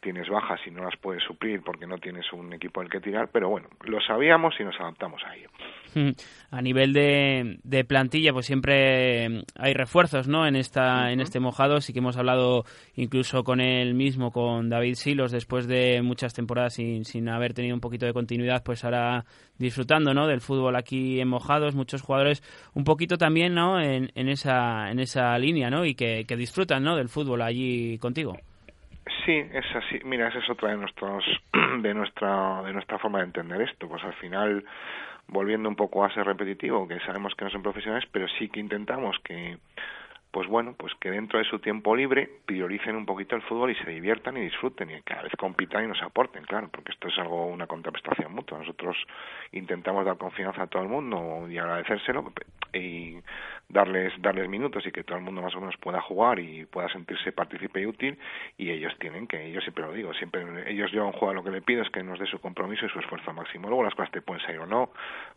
tienes bajas y no las puedes suplir porque no tienes un equipo del que tirar, pero bueno, lo sabíamos y nos adaptamos a ello. Hmm. A nivel de, de plantilla, pues siempre hay refuerzos, ¿no? En esta en este mojado sí que hemos hablado incluso con él mismo, con David Silos, después de muchas temporadas sin, sin haber tenido un poquito de continuidad, pues ahora disfrutando, ¿no? Del fútbol aquí en mojados, muchos jugadores un poquito también, ¿no? En, en esa en esa línea, ¿no? Y que, disfrutan, ¿no? Del fútbol allí contigo. Sí, es así. Mira, esa es otra de nuestros *clears throat* de nuestra de nuestra forma de entender esto. Pues al final volviendo un poco a ser repetitivo, que sabemos que no son profesionales, pero sí que intentamos que pues bueno, pues que dentro de su tiempo libre prioricen un poquito el fútbol y se diviertan y disfruten y cada vez compitan y nos aporten, claro, porque esto es algo, una contraprestación mutua. Nosotros intentamos dar confianza a todo el mundo y agradecérselo y darles darles minutos y que todo el mundo más o menos pueda jugar y pueda sentirse partícipe y útil y ellos tienen que ellos siempre lo digo siempre ellos llevan juego lo que le pido es que nos dé su compromiso y su esfuerzo máximo. Luego las cosas te pueden salir o no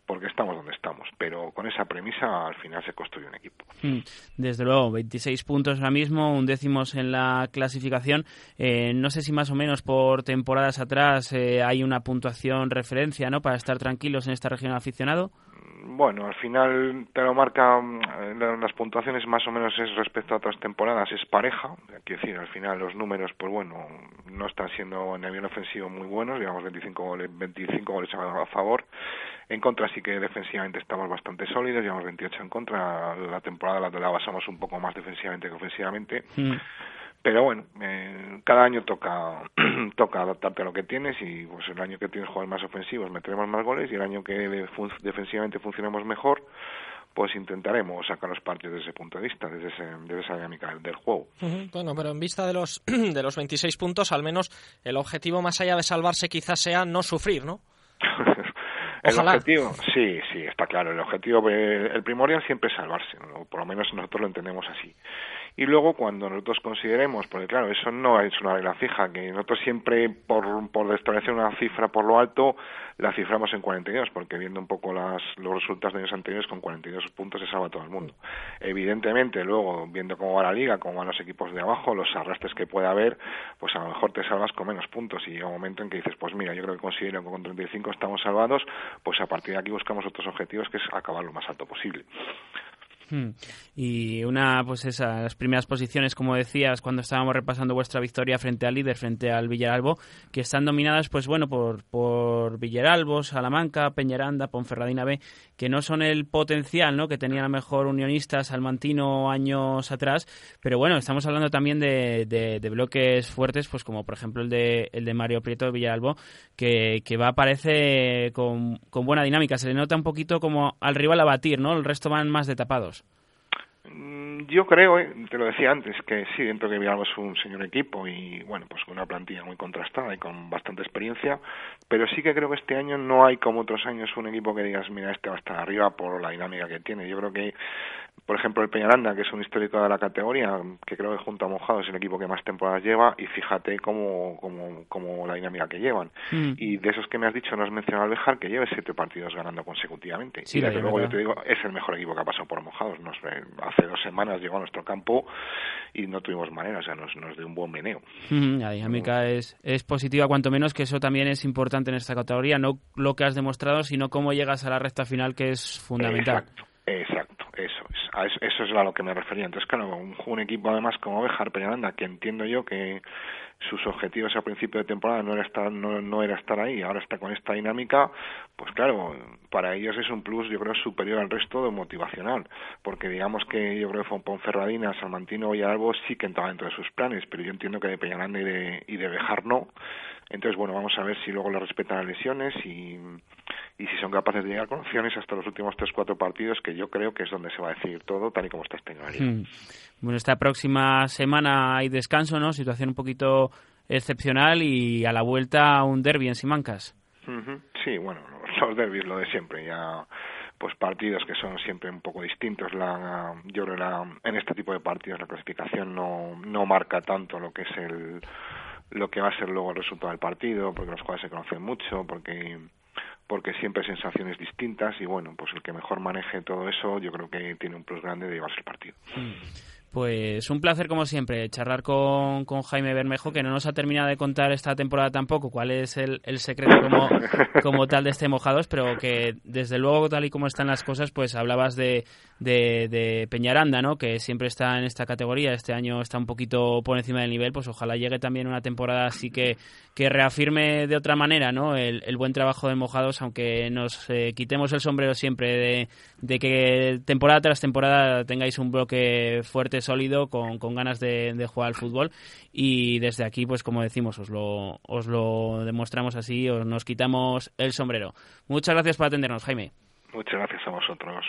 porque estamos donde estamos pero con esa premisa al final se construye un equipo. Mm, desde luego 26 puntos ahora mismo un décimos en la clasificación. Eh, no sé si más o menos por temporadas atrás eh, hay una puntuación referencia no para estar tranquilos en esta región aficionado bueno, al final te lo marca eh, las puntuaciones más o menos es respecto a otras temporadas es pareja, quiero decir, al final los números pues bueno, no están siendo en avión ofensivo muy buenos, digamos 25 goles, 25 goles a favor. En contra sí que defensivamente estamos bastante sólidos, llevamos 28 en contra, la temporada la, la basamos un poco más defensivamente que ofensivamente. Mm pero bueno, eh, cada año toca *clears throat* toca adaptarte a lo que tienes y pues el año que tienes jugadores más ofensivos meteremos más goles y el año que defensivamente funcionemos mejor pues intentaremos sacar los partidos desde ese punto de vista, desde, desde esa dinámica del, juego. Bueno, pero en vista de los, *clears throat* de los 26 puntos, al menos el objetivo más allá de salvarse quizás sea no sufrir, ¿no? *laughs* el objetivo, sí, sí, está claro. El objetivo, eh, el primordial siempre es salvarse, por lo menos nosotros lo entendemos así y luego cuando nosotros consideremos, porque claro, eso no es una regla fija, que nosotros siempre por, por establecer una cifra por lo alto la ciframos en 42, porque viendo un poco las, los resultados de años anteriores con 42 puntos se salva todo el mundo. Evidentemente, luego viendo cómo va la liga, cómo van los equipos de abajo, los arrastres que puede haber, pues a lo mejor te salvas con menos puntos y llega un momento en que dices, pues mira, yo creo que considero que con 35 estamos salvados, pues a partir de aquí buscamos otros objetivos que es acabar lo más alto posible. Hmm. Y una, pues esas primeras posiciones, como decías, cuando estábamos repasando vuestra victoria frente al líder, frente al Villaralbo, que están dominadas, pues bueno, por, por Villaralbo, Salamanca, Peñaranda, Ponferradina B, que no son el potencial, ¿no? Que tenían a mejor unionistas, Salmantino años atrás, pero bueno, estamos hablando también de, de, bloques fuertes, pues como por ejemplo el de, el de Mario Prieto de Villalbo, que, que va, parece, con, con buena dinámica. Se le nota un poquito como al rival a batir, ¿no? El resto van más de tapados. Mm, yo creo, eh, te lo decía antes, que sí, dentro de Villalba es un señor equipo y, bueno, pues con una plantilla muy contrastada y con bastante experiencia, pero sí que creo que este año no hay como otros años un equipo que digas, mira, este va a estar arriba por la dinámica que tiene. Yo creo que por ejemplo, el Peñaranda, que es un histórico de la categoría, que creo que junto a Mojado es el equipo que más temporadas lleva, y fíjate cómo, cómo, cómo la dinámica que llevan. Mm. Y de esos que me has dicho, no has mencionado al Bejar, que lleva siete partidos ganando consecutivamente. y desde luego yo te digo, es el mejor equipo que ha pasado por Mojados. Nos, hace dos semanas llegó a nuestro campo y no tuvimos manera, o sea, nos, nos dio un buen meneo. Mm, la dinámica es, es positiva, cuanto menos que eso también es importante en esta categoría, no lo que has demostrado, sino cómo llegas a la recta final, que es fundamental. Exacto, exacto eso es eso es a lo que me refería. Entonces, claro, un, equipo además como Bejar Peñaranda, que entiendo yo que sus objetivos a principio de temporada no era estar no, no era estar ahí, ahora está con esta dinámica, pues claro, para ellos es un plus yo creo superior al resto de motivacional, porque digamos que yo creo que Ponferradina, Salmantino y Albo sí que entraban dentro de sus planes, pero yo entiendo que de Peñaranda y de, y de Bejar no. Entonces, bueno, vamos a ver si luego le respetan las lesiones y, y si son capaces de llegar con opciones hasta los últimos tres cuatro partidos que yo creo que es donde se va a decidir todo tal y como está hmm. Bueno esta próxima semana hay descanso no situación un poquito excepcional y a la vuelta un derby en Simancas sí bueno los derbis lo de siempre ya pues partidos que son siempre un poco distintos la yo creo la, en este tipo de partidos la clasificación no no marca tanto lo que es el lo que va a ser luego el resultado del partido porque los jugadores se conocen mucho porque porque siempre hay sensaciones distintas y bueno, pues el que mejor maneje todo eso yo creo que tiene un plus grande de llevarse el partido. Mm. Pues un placer como siempre charlar con, con, Jaime Bermejo, que no nos ha terminado de contar esta temporada tampoco cuál es el, el secreto como, *laughs* como, tal de este Mojados, pero que desde luego tal y como están las cosas, pues hablabas de, de, de, Peñaranda, ¿no? que siempre está en esta categoría, este año está un poquito por encima del nivel, pues ojalá llegue también una temporada así que, que reafirme de otra manera ¿no? el, el buen trabajo de Mojados, aunque nos eh, quitemos el sombrero siempre de, de que temporada tras temporada tengáis un bloque fuerte sólido, con, con ganas de, de, jugar al fútbol. Y desde aquí, pues como decimos, os lo, os lo demostramos así, os nos quitamos el sombrero. Muchas gracias por atendernos, Jaime. Muchas gracias a vosotros.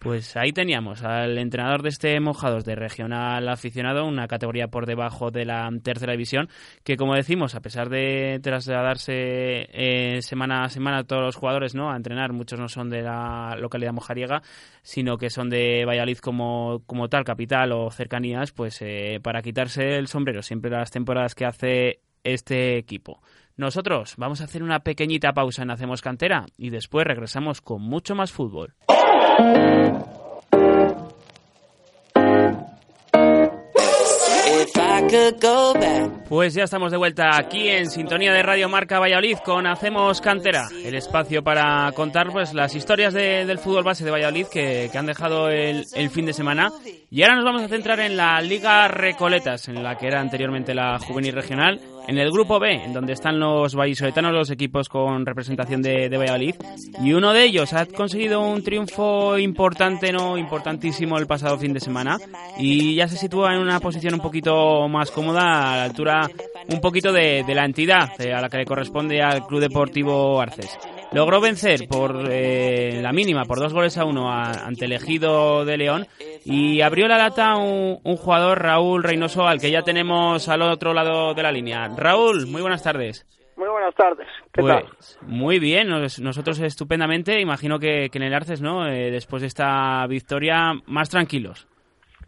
Pues ahí teníamos al entrenador de este Mojados de regional aficionado, una categoría por debajo de la tercera división, que como decimos, a pesar de trasladarse eh, semana a semana todos los jugadores no a entrenar, muchos no son de la localidad mojariega, sino que son de Valladolid como, como tal, capital o cercanías, pues eh, para quitarse el sombrero siempre las temporadas que hace este equipo. Nosotros vamos a hacer una pequeñita pausa en Hacemos Cantera y después regresamos con mucho más fútbol. Pues ya estamos de vuelta aquí en sintonía de Radio Marca Valladolid con Hacemos Cantera, el espacio para contar pues las historias del fútbol base de Valladolid que, han dejado el, el, fin de semana. Y ahora nos vamos a centrar en la Liga Recoletas, en la que era anteriormente la Juvenil Regional, en el grupo B, en donde están los vallisoletanos, los equipos con representación de, de, Valladolid, y uno de ellos ha conseguido un triunfo importante, no importantísimo, el pasado fin de semana, y ya se sitúa en una posición un poquito más cómoda, a la altura un poquito de, la entidad eh, a la que le corresponde al Club Deportivo Arces. Logró vencer por eh, la mínima, por dos goles a uno, ante el ejido de León y abrió la lata un, jugador, Raúl Reynoso, al que ya tenemos al otro lado de la línea. Raúl, muy buenas tardes. Muy buenas tardes. ¿Qué pues, tal? Muy bien, nosotros estupendamente. Imagino que, en el Arces, ¿no? Eh, después de esta victoria, más tranquilos.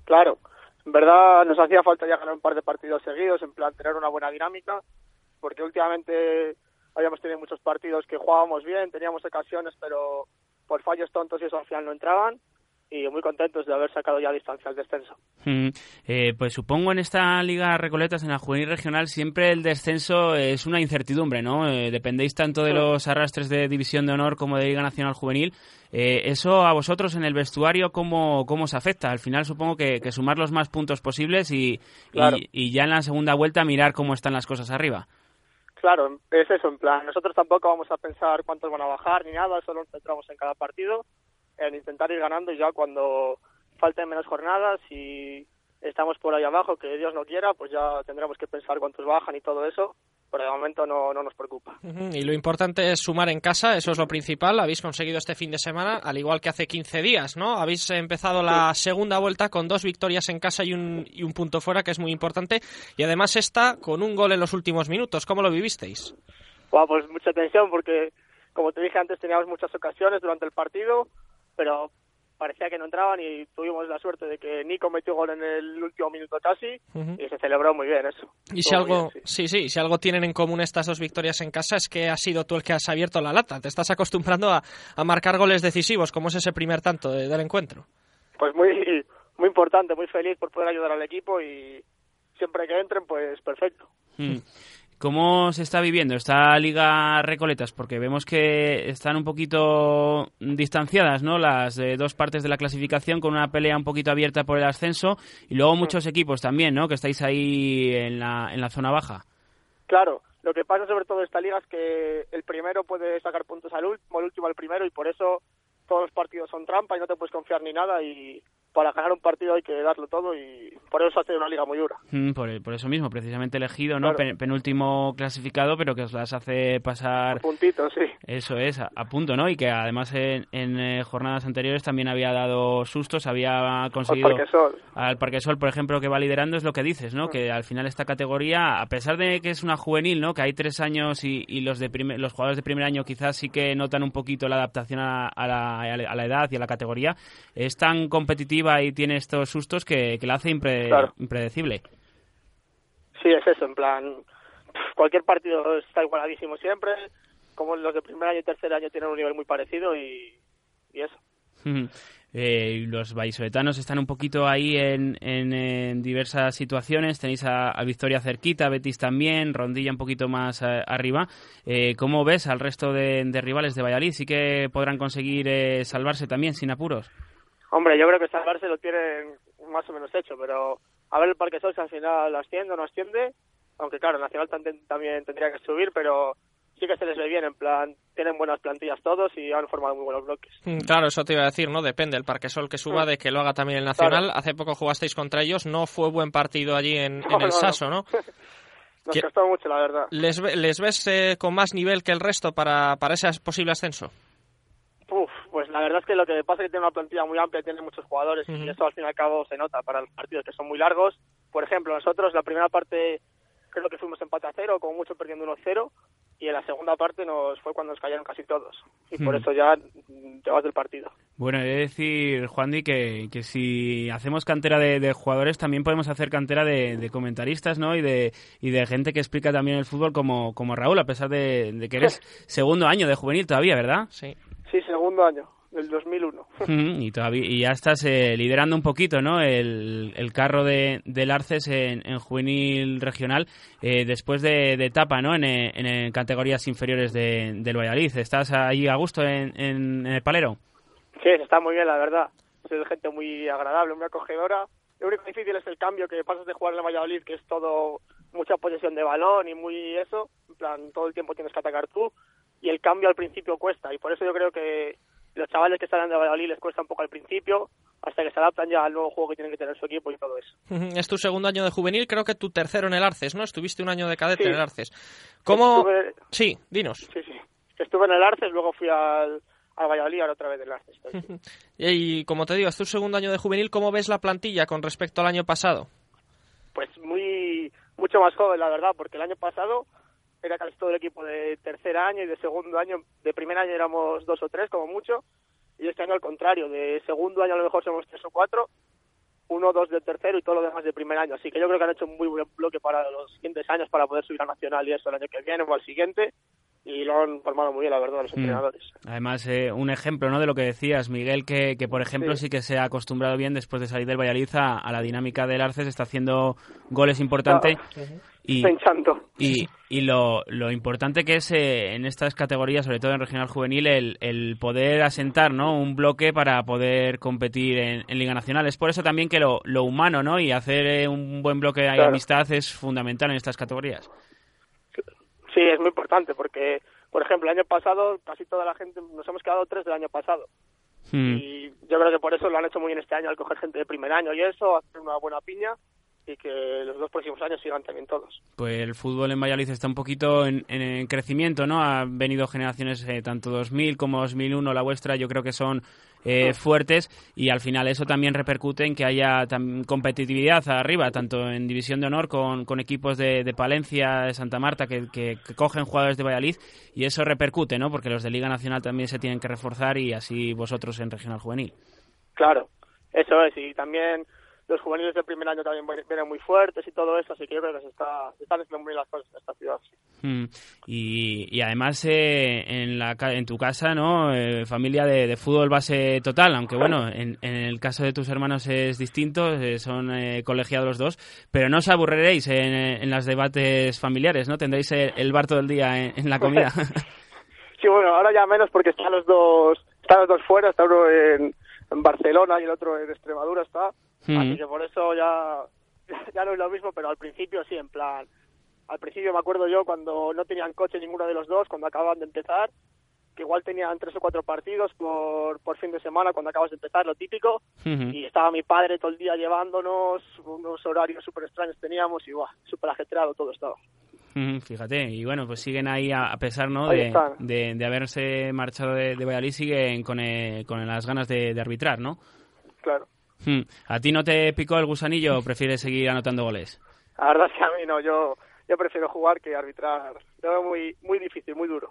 Claro. En verdad nos hacía falta ya ganar un par de partidos seguidos, en plan tener una buena dinámica, porque últimamente habíamos tenido muchos partidos que jugábamos bien, teníamos ocasiones, pero por fallos tontos y eso al final no entraban y muy contentos de haber sacado ya distancia al descenso. Mm, eh, pues supongo en esta Liga Recoletas, en la juvenil regional, siempre el descenso es una incertidumbre, ¿no? Eh, dependéis tanto de los arrastres de División de Honor como de Liga Nacional Juvenil. Eh, ¿Eso a vosotros en el vestuario cómo, cómo os afecta? Al final supongo que, sumar los más puntos posibles y, y ya en la segunda vuelta mirar cómo están las cosas arriba. Claro, es eso, en plan, nosotros tampoco vamos a pensar cuántos van a bajar ni nada, solo nos centramos en cada partido, en intentar ir ganando y ya cuando falten menos jornadas y estamos por ahí abajo, que Dios no quiera, pues ya tendremos que pensar cuántos bajan y todo eso, pero de momento no, no nos preocupa. Y lo importante es sumar en casa, eso es lo principal. Habéis conseguido este fin de semana, al igual que hace 15 días, ¿no? Habéis empezado la segunda vuelta con dos victorias en casa y un, y un punto fuera, que es muy importante. Y además esta con un gol en los últimos minutos. ¿Cómo lo vivisteis? pues mucha tensión porque, como te dije antes, teníamos muchas ocasiones durante el partido, pero parecía que no entraban y tuvimos la suerte de que Nico metió gol en el último minuto casi y se celebró muy bien eso. Y si algo, sí, sí, si algo tienen en común estas dos victorias en casa es que has sido tú el que has abierto la lata. Te estás acostumbrando a, a marcar goles decisivos, como es ese primer tanto del encuentro. Pues muy, muy importante, muy feliz por poder ayudar al equipo y siempre que entren, pues perfecto. Mm. ¿Cómo se está viviendo esta Liga Recoletas? Porque vemos que están un poquito distanciadas, ¿no? Las eh, dos partes de la clasificación con una pelea un poquito abierta por el ascenso y luego muchos equipos también, ¿no? Que estáis ahí en la, en la zona baja. Claro, lo que pasa sobre todo esta liga es que el primero puede sacar puntos al último, el último al primero y por eso todos los partidos son trampa y no te puedes confiar ni nada y para ganar un partido hay que darlo todo y por eso hace una liga muy dura. Mm, por, eso mismo, precisamente elegido, ¿no? penúltimo clasificado, pero que os las hace pasar puntitos, sí. Eso es, a, punto, ¿no? Y que además en, eh, jornadas anteriores también había dado sustos, había conseguido... Al Parquesol. Al Parquesol, por ejemplo, que va liderando, es lo que dices, ¿no? Que al final esta categoría, a pesar de que es una juvenil, ¿no? Que hay tres años y, los de los jugadores de primer año quizás sí que notan un poquito la adaptación a, la, a la, edad y a la categoría, es tan competitiva y tiene estos sustos que, que la hace impredecible. Sí, es eso, en plan, cualquier partido está igualadísimo siempre como los de primer año y tercer año tienen un nivel muy parecido y, eso. Eh, los vallisoletanos están un poquito ahí en, en, diversas situaciones. Tenéis a, Victoria cerquita, Betis también, Rondilla un poquito más eh, arriba. Eh, ¿Cómo ves al resto de, rivales de Valladolid? ¿Sí que podrán conseguir eh, salvarse también sin apuros? Hombre, yo creo que salvarse lo tienen más o menos hecho, pero a ver el Parque Sol si al final asciende o no asciende. Aunque claro, Nacional también tendría que subir, pero sí que se les ve bien, en plan, tienen buenas plantillas todos y han formado muy buenos bloques. Mm, claro, eso te iba a decir, ¿no? Depende el Parque Sol que suba, mm. de que lo haga también el Nacional. Hace poco jugasteis contra ellos, no fue buen partido allí en, el Saso, ¿no? *laughs* Nos costó mucho, la verdad. ¿Les, les ves eh, con más nivel que el resto para, para ese posible ascenso? Uf, pues la verdad es que lo que pasa es que tiene una plantilla muy amplia, tiene muchos jugadores y eso al fin y al cabo se nota para los partidos que son muy largos. Por ejemplo, nosotros la primera parte creo que fuimos empate a cero, como mucho perdiendo 1-0 y en la segunda parte nos fue cuando nos cayeron casi todos y por hmm. eso ya te vas del partido. Bueno, he de decir, Juan Di, que, que si hacemos cantera de, jugadores también podemos hacer cantera de, comentaristas ¿no? y, de, y de gente que explica también el fútbol como, como Raúl, a pesar de, de que eres *laughs* segundo año de juvenil todavía, ¿verdad? Sí. Sí, segundo año del 2001. y, todavía, y ya estás eh, liderando un poquito ¿no? el, el carro de, del Arces en, en juvenil regional eh, después de, de, etapa ¿no? en, en, categorías inferiores de, del Valladolid. ¿Estás ahí a gusto en, en, el palero? Sí, está muy bien, la verdad. Es gente muy agradable, muy acogedora. Lo único difícil es el cambio que pasas de jugar en el Valladolid, que es todo mucha posesión de balón y muy eso. En plan, todo el tiempo tienes que atacar tú. Y el cambio al principio cuesta. Y por eso yo creo que los chavales que salen de Valladolid les cuesta un poco al principio, hasta que se adaptan ya al nuevo juego que tienen que tener su equipo y todo eso. Es tu segundo año de juvenil, creo que tu tercero en el Arces, ¿no? Estuviste un año de cadete en el Arces. ¿Cómo...? Sí, dinos. Sí, sí. Estuve en el Arces, luego fui al, al Valladolid ahora otra vez del Arces. *laughs* y como te digo, es tu segundo año de juvenil, ¿cómo ves la plantilla con respecto al año pasado? Pues muy mucho más joven, la verdad, porque el año pasado era casi todo el equipo de tercer año y de segundo año, de primer año éramos dos o tres como mucho, y este año al contrario, de segundo año a lo mejor somos tres o cuatro, uno o dos de tercero y todo lo demás de primer año. Así que yo creo que han hecho un muy buen bloque para los siguientes años para poder subir a Nacional y eso el año que viene o al siguiente y lo han formado muy bien, la verdad, los mm. entrenadores. Además, eh, un ejemplo ¿no? de lo que decías, Miguel, que, que por ejemplo sí. que se ha acostumbrado bien después de salir del Valladolid a, la dinámica del Arces, está haciendo goles importantes. Y, y, y lo, lo, importante que es eh, en estas categorías, sobre todo en regional juvenil, el, el poder asentar ¿no? un bloque para poder competir en, Liga Nacional. Es por eso también que lo, lo humano ¿no? y hacer eh, un buen bloque de amistad es fundamental en estas categorías. Sí, es muy importante porque, por ejemplo, el año pasado casi toda la gente, nos hemos quedado tres del año pasado. Hmm. Y yo creo que por eso lo han hecho muy bien este año al coger gente de primer año y eso, hacer una buena piña y que los dos próximos años sigan también todos. Pues el fútbol en Valladolid está un poquito en, en crecimiento, ¿no? Han venido generaciones eh, tanto 2000 como 2001, la vuestra, yo creo que son eh, fuertes y al final eso también repercute en que haya competitividad arriba, tanto en División de Honor con, con equipos de, de, Palencia, de Santa Marta, que, que, cogen jugadores de Valladolid y eso repercute, ¿no? Porque los de Liga Nacional también se tienen que reforzar y así vosotros en Regional Juvenil. Claro, eso es, y también los juveniles del primer año también vienen muy fuertes y todo eso, así que yo creo que se, está, están haciendo muy bien las cosas en esta ciudad. Mm. Y, y, además eh, en, la, en tu casa, ¿no? Eh, familia de, fútbol base total, aunque bueno, en, en, el caso de tus hermanos es distinto, eh, son colegiados los dos, pero no os aburriréis en, en los debates familiares, ¿no? Tendréis el, bar todo el día en, la comida. *laughs* sí, bueno, ahora ya menos porque están los dos, están los dos fuera, está uno en, en Barcelona y el otro en Extremadura está Así que por eso ya, *laughs* ya no es lo mismo, pero al principio sí, en plan, al principio me acuerdo yo cuando no tenían coche ninguno de los dos, cuando acababan de empezar, que igual tenían tres o cuatro partidos por, por fin de semana cuando acabas de empezar, lo típico, y estaba mi padre todo el día llevándonos, unos horarios súper extraños teníamos y guau, súper ajetreado todo estaba. fíjate, y bueno, pues siguen ahí a, pesar ¿no? De, de, haberse marchado de, de, Valladolid, siguen con, con las ganas de, arbitrar, ¿no? Claro. ¿A ti no te picó el gusanillo o prefieres seguir anotando goles? La verdad es que a mí no, yo, yo prefiero jugar que arbitrar. Lo veo muy, muy difícil, muy duro.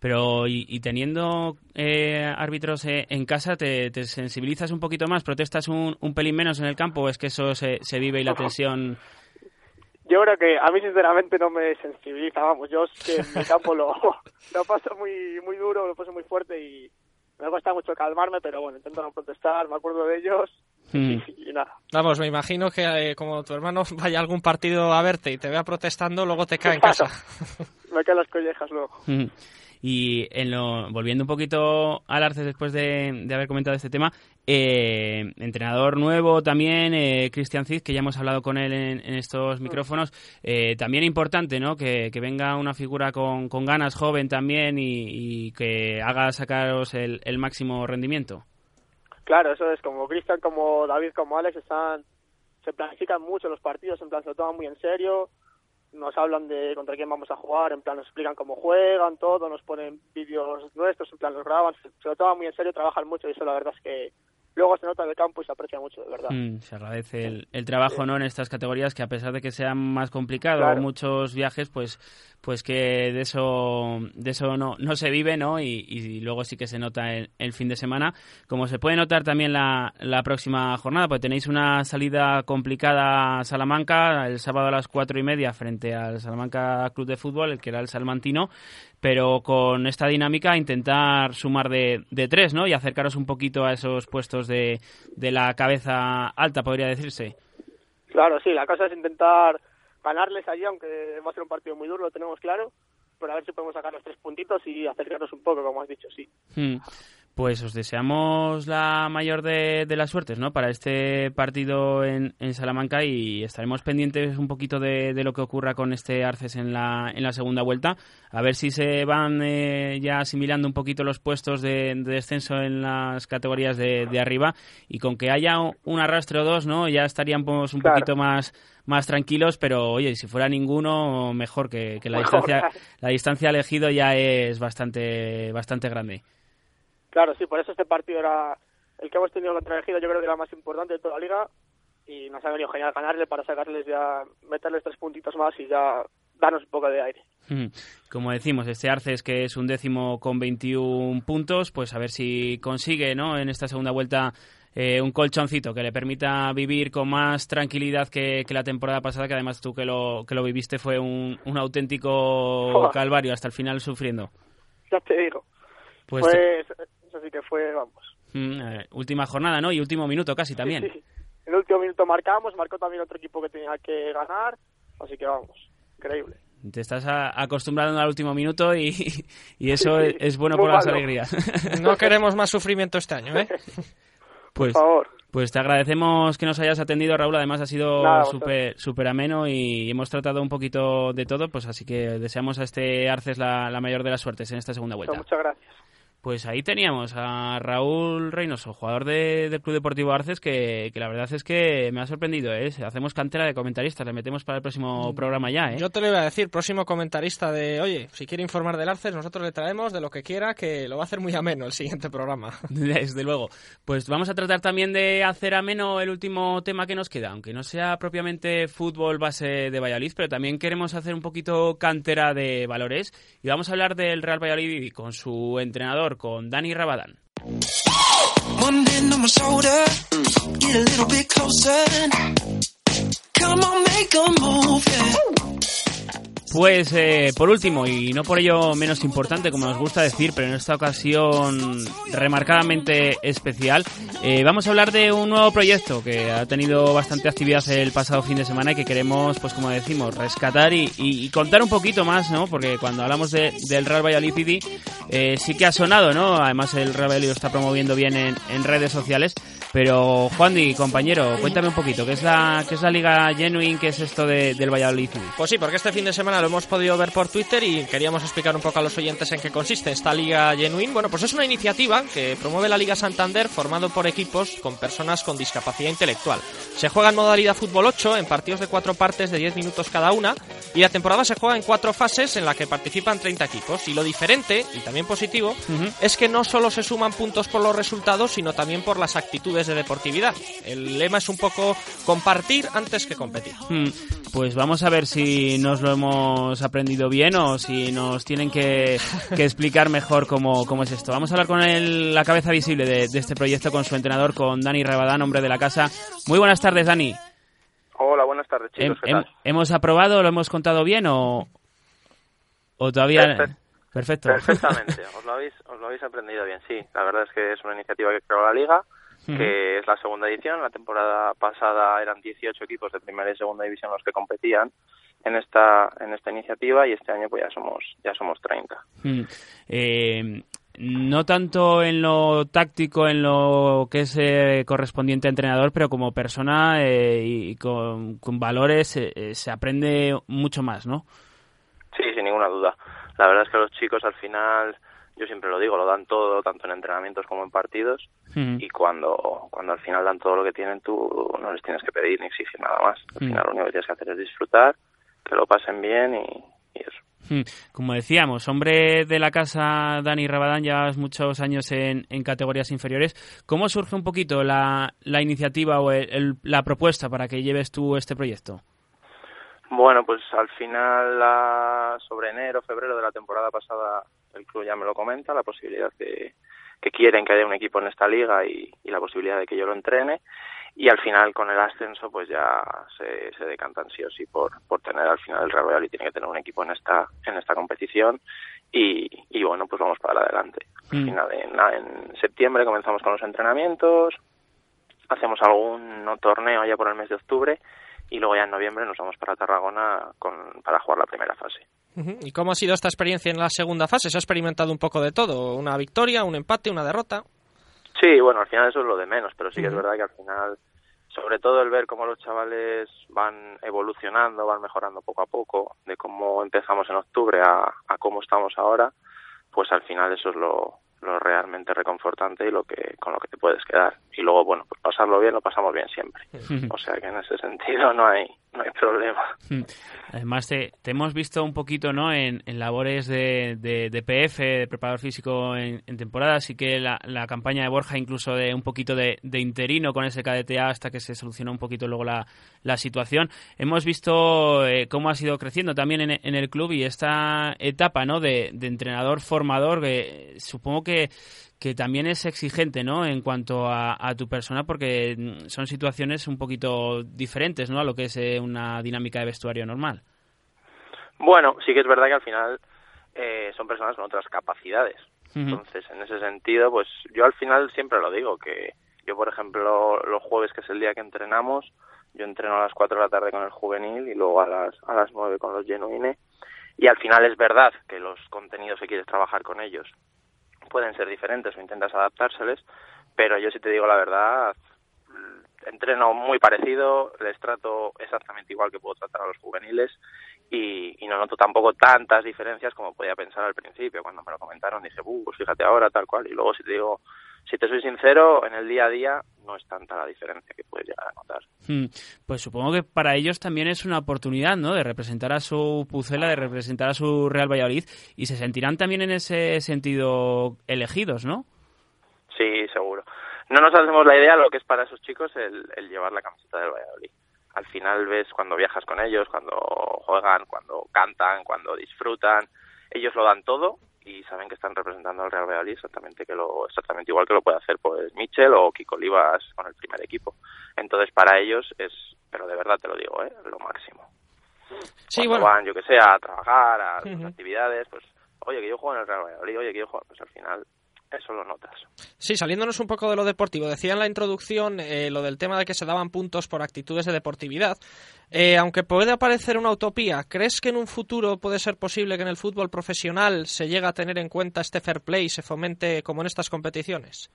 Pero, y, teniendo eh, árbitros eh, en casa, ¿te, sensibilizas un poquito más? ¿Protestas un, un pelín menos en el campo o es que eso se, se vive y la *laughs* tensión yo creo que a mí sinceramente no me sensibiliza, vamos, yo es que en el campo lo, *laughs* lo paso muy muy duro, lo paso muy fuerte y me cuesta mucho calmarme, pero bueno, intento no protestar, me acuerdo de ellos hmm. y, nada. Vamos, me imagino que eh, como tu hermano *laughs* vaya a algún partido a verte y te vea protestando, luego te cae en casa. *laughs* me caen las collejas luego. Hmm. Y en lo, volviendo un poquito al Arce después de, haber comentado este tema, eh, entrenador nuevo también, eh, Cristian Cid, que ya hemos hablado con él en, estos micrófonos, eh, también importante, ¿no? Que, venga una figura con, ganas, joven también, y, que haga sacaros el, máximo rendimiento. Claro, eso es como Cristian, como David, como Alex, están se planifican mucho los partidos, en plan se lo toman muy en serio, nos hablan de contra quién vamos a jugar, en plan nos explican cómo juegan, todo, nos ponen vídeos nuestros, en plan los graban, se, lo toman muy en serio, trabajan mucho y eso la verdad es que luego se nota en el campo y se aprecia mucho, de verdad. Mm, se agradece el, el trabajo ¿no? en estas categorías que a pesar de que sean más complicados muchos viajes, pues pues que de eso de eso no, no se vive, ¿no? Y, luego sí que se nota el, el, fin de semana. Como se puede notar también la, la próxima jornada, pues tenéis una salida complicada a Salamanca el sábado a las cuatro y media frente al Salamanca Club de Fútbol, el que era el Salmantino, pero con esta dinámica intentar sumar de, de tres, ¿no? Y acercaros un poquito a esos puestos de, de la cabeza alta, podría decirse. Claro, sí, la cosa es intentar ganarles allí, aunque va a ser un partido muy duro, lo tenemos claro, pero a ver si podemos sacar los tres puntitos y acercarnos un poco, como has dicho, sí. Hmm. Pues os deseamos la mayor de, las suertes ¿no? para este partido en, Salamanca y estaremos pendientes un poquito de, lo que ocurra con este Arces en la, en la segunda vuelta. A ver si se van eh, ya asimilando un poquito los puestos de, descenso en las categorías de, arriba y con que haya un arrastre o dos, ¿no? ya estaríamos un poquito más, más tranquilos, pero oye, si fuera ninguno, mejor que, *laughs* la, distancia, la distancia elegido ya es bastante, bastante grande. Claro, sí, por eso este partido era el que hemos tenido contra el Ejido, yo creo que era más importante de toda la liga y nos ha venido genial ganarle para sacarles ya, meterles tres puntitos más y ya darnos un poco de aire. Como decimos, este Arces que es un décimo con 21 puntos, pues a ver si consigue ¿no? en esta segunda vuelta eh, un colchoncito que le permita vivir con más tranquilidad que, la temporada pasada, que además tú que lo, que lo viviste fue un, un auténtico calvario hasta el final sufriendo. Ya te digo. Pues, pues así que fue, vamos. Mm, eh, última jornada, ¿no? Y último minuto casi también. Sí, En el último minuto marcamos, marcó también otro equipo que tenía que ganar, así que vamos, increíble. Te estás acostumbrando al último minuto y, *laughs* eso es, bueno por las alegrías. *laughs* No queremos más sufrimiento este año, ¿eh? *laughs* Pues, por favor. Pues te agradecemos que nos hayas atendido, Raúl. Además, ha sido súper super ameno y hemos tratado un poquito de todo. Pues así que deseamos a este Arces la, la mayor de las suertes en esta segunda vuelta. Muchas gracias. Pues ahí teníamos a Raúl Reynoso, jugador del Club Deportivo Arces, que, la verdad es que me ha sorprendido. ¿eh? Hacemos cantera de comentaristas, le metemos para el próximo mm, programa ya. ¿eh? Yo te lo iba a decir, próximo comentarista de, oye, si quiere informar del Arces, nosotros le traemos de lo que quiera, que lo va a hacer muy ameno el siguiente programa. *laughs* Desde luego. Pues vamos a tratar también de hacer ameno el último tema que nos queda, aunque no sea propiamente fútbol base de Valladolid, pero también queremos hacer un poquito cantera de valores y vamos a hablar del Real Valladolid con su entrenador con Dani Rabadán. Pues eh, por último, y no por ello menos importante, como nos gusta decir, pero en esta ocasión remarcadamente especial, eh, vamos a hablar de un nuevo proyecto que ha tenido bastante actividad el pasado fin de semana y que queremos, pues como decimos, rescatar y, contar un poquito más, ¿no? Porque cuando hablamos del Real Valladolid eh, sí que ha sonado, ¿no? Además el Real Valladolid lo está promoviendo bien en, redes sociales, Pero Juan Di, compañero, cuéntame un poquito, ¿qué es la, qué es la Liga Genuine? ¿Qué es esto del Valladolid? Pues sí, porque este fin de semana lo hemos podido ver por Twitter y queríamos explicar un poco a los oyentes en qué consiste esta Liga Genuine. Bueno, pues es una iniciativa que promueve la Liga Santander formado por equipos con personas con discapacidad intelectual. Se juega en modalidad fútbol 8 en partidos de cuatro partes de 10 minutos cada una y la temporada se juega en cuatro fases en la que participan 30 equipos. Y lo diferente, y también positivo, es que no solo se suman puntos por los resultados, sino también por las actitudes de deportividad. El lema es un poco compartir antes que competir. Mm, pues vamos a ver si nos lo hemos aprendido bien o si nos tienen que, explicar mejor cómo, cómo, es esto. Vamos a hablar con la cabeza visible de, este proyecto, con su entrenador, con Dani Rabadán, hombre de la casa. Muy buenas tardes, Dani. Hola, buenas tardes, chicos. ¿Hemos aprobado, lo hemos contado bien o, o todavía...? Perfecto. Perfectamente, os lo, habéis, os lo habéis aprendido bien, sí. La verdad es que es una iniciativa que creó la Liga que es la segunda edición. La temporada pasada eran 18 equipos de primera y segunda división los que competían en esta en esta iniciativa y este año pues ya somos ya somos 30. Eh, no tanto en lo táctico, en lo que es eh, correspondiente a entrenador, pero como persona eh, y con, con valores se aprende mucho más, ¿no? Sí, sin ninguna duda. La verdad es que los chicos al final yo siempre lo digo, lo dan todo, tanto en entrenamientos como en partidos, y cuando, cuando al final dan todo lo que tienen, tú no les tienes que pedir ni exigir nada más. Al final lo único que tienes que hacer es disfrutar, que lo pasen bien y, eso. Como decíamos, hombre de la casa Dani Rabadán, llevas muchos años en, en categorías inferiores. ¿Cómo surge un poquito la, la iniciativa o la propuesta para que lleves tú este proyecto? Bueno, pues al final, sobre enero, febrero de la temporada pasada, el club ya me lo comenta, la posibilidad que, que quieren que haya un equipo en esta liga y, la posibilidad de que yo lo entrene. Y al final, con el ascenso, pues ya se, se decantan sí o sí por, por tener al final el Real y tiene que tener un equipo en esta, en esta competición. Y, y bueno, pues vamos para adelante. Al mm. final, en, en septiembre comenzamos con los entrenamientos, hacemos algún torneo ya por el mes de octubre y luego ya en noviembre nos vamos para Tarragona con, para jugar la primera fase. ¿Y cómo ha sido esta experiencia en la segunda fase? ¿Se ha experimentado un poco de todo? ¿Una victoria, un empate, una derrota? Sí, bueno, al final eso es lo de menos, pero sí que es verdad que al final, sobre todo el ver cómo los chavales van evolucionando, van mejorando poco a poco, de cómo empezamos en octubre a, a cómo estamos ahora, pues al final eso es lo, lo realmente reconfortante y lo que con lo que te puedes quedar. Y luego bueno pues pasarlo bien lo pasamos bien siempre. O sea que en ese sentido no hay *laughs* no hay problema. Además te, hemos visto un poquito no en, en labores de, de, PF de preparador físico en, temporada. Así que la, campaña de Borja incluso de un poquito de, de, interino con ese KDTA hasta que se solucionó un poquito luego la, la situación. Hemos visto eh, cómo ha sido creciendo también en, en, el club y esta etapa no de, de entrenador formador que supongo que que, también es exigente, ¿no? En cuanto a, tu persona, porque son situaciones un poquito diferentes, ¿no? A lo que es eh, una dinámica de vestuario normal. Bueno, sí que es verdad que al final eh, son personas con otras capacidades. Entonces, en ese sentido, pues yo al final siempre lo digo, que yo, por ejemplo, los jueves, que es el día que entrenamos, yo entreno a las 4 de la tarde con el juvenil y luego a las, a las 9 con los genuine. Y al final es verdad que los contenidos que quieres trabajar con ellos pueden ser diferentes o intentas adaptárseles, pero yo si te digo la verdad, entreno muy parecido, les trato exactamente igual que puedo tratar a los juveniles y, no noto tampoco tantas diferencias como podía pensar al principio. Cuando me lo comentaron dije, uh, pues fíjate ahora, tal cual. Y luego si te digo, si te soy sincero, en el día a día no es tanta la diferencia que puedes llegar a notar. Hmm, pues supongo que para ellos también es una oportunidad, ¿no? De representar a su Pucela, de representar a su Real Valladolid y se sentirán también en ese sentido elegidos, ¿no? Sí, seguro. No nos hacemos la idea de lo que es para esos chicos el, el llevar la camiseta del Valladolid. Al final ves cuando viajas con ellos, cuando juegan, cuando cantan, cuando disfrutan, ellos lo dan todo y saben que están representando al Real Valladolid exactamente que lo exactamente igual que lo puede hacer pues Michel o Kiko Olivas con el primer equipo. Entonces para ellos es pero de verdad te lo digo ¿eh? lo máximo. Sí, Cuando van yo que sé a trabajar a actividades pues oye que yo juego en el Real Valladolid oye que yo juego pues al final eso lo notas. Sí, saliéndonos un poco de lo deportivo, decía en la introducción eh, lo del tema de que se daban puntos por actitudes de deportividad. Eh, aunque puede aparecer una utopía, ¿crees que en un futuro puede ser posible que en el fútbol profesional se llegue a tener en cuenta este fair play y se fomente como en estas competiciones?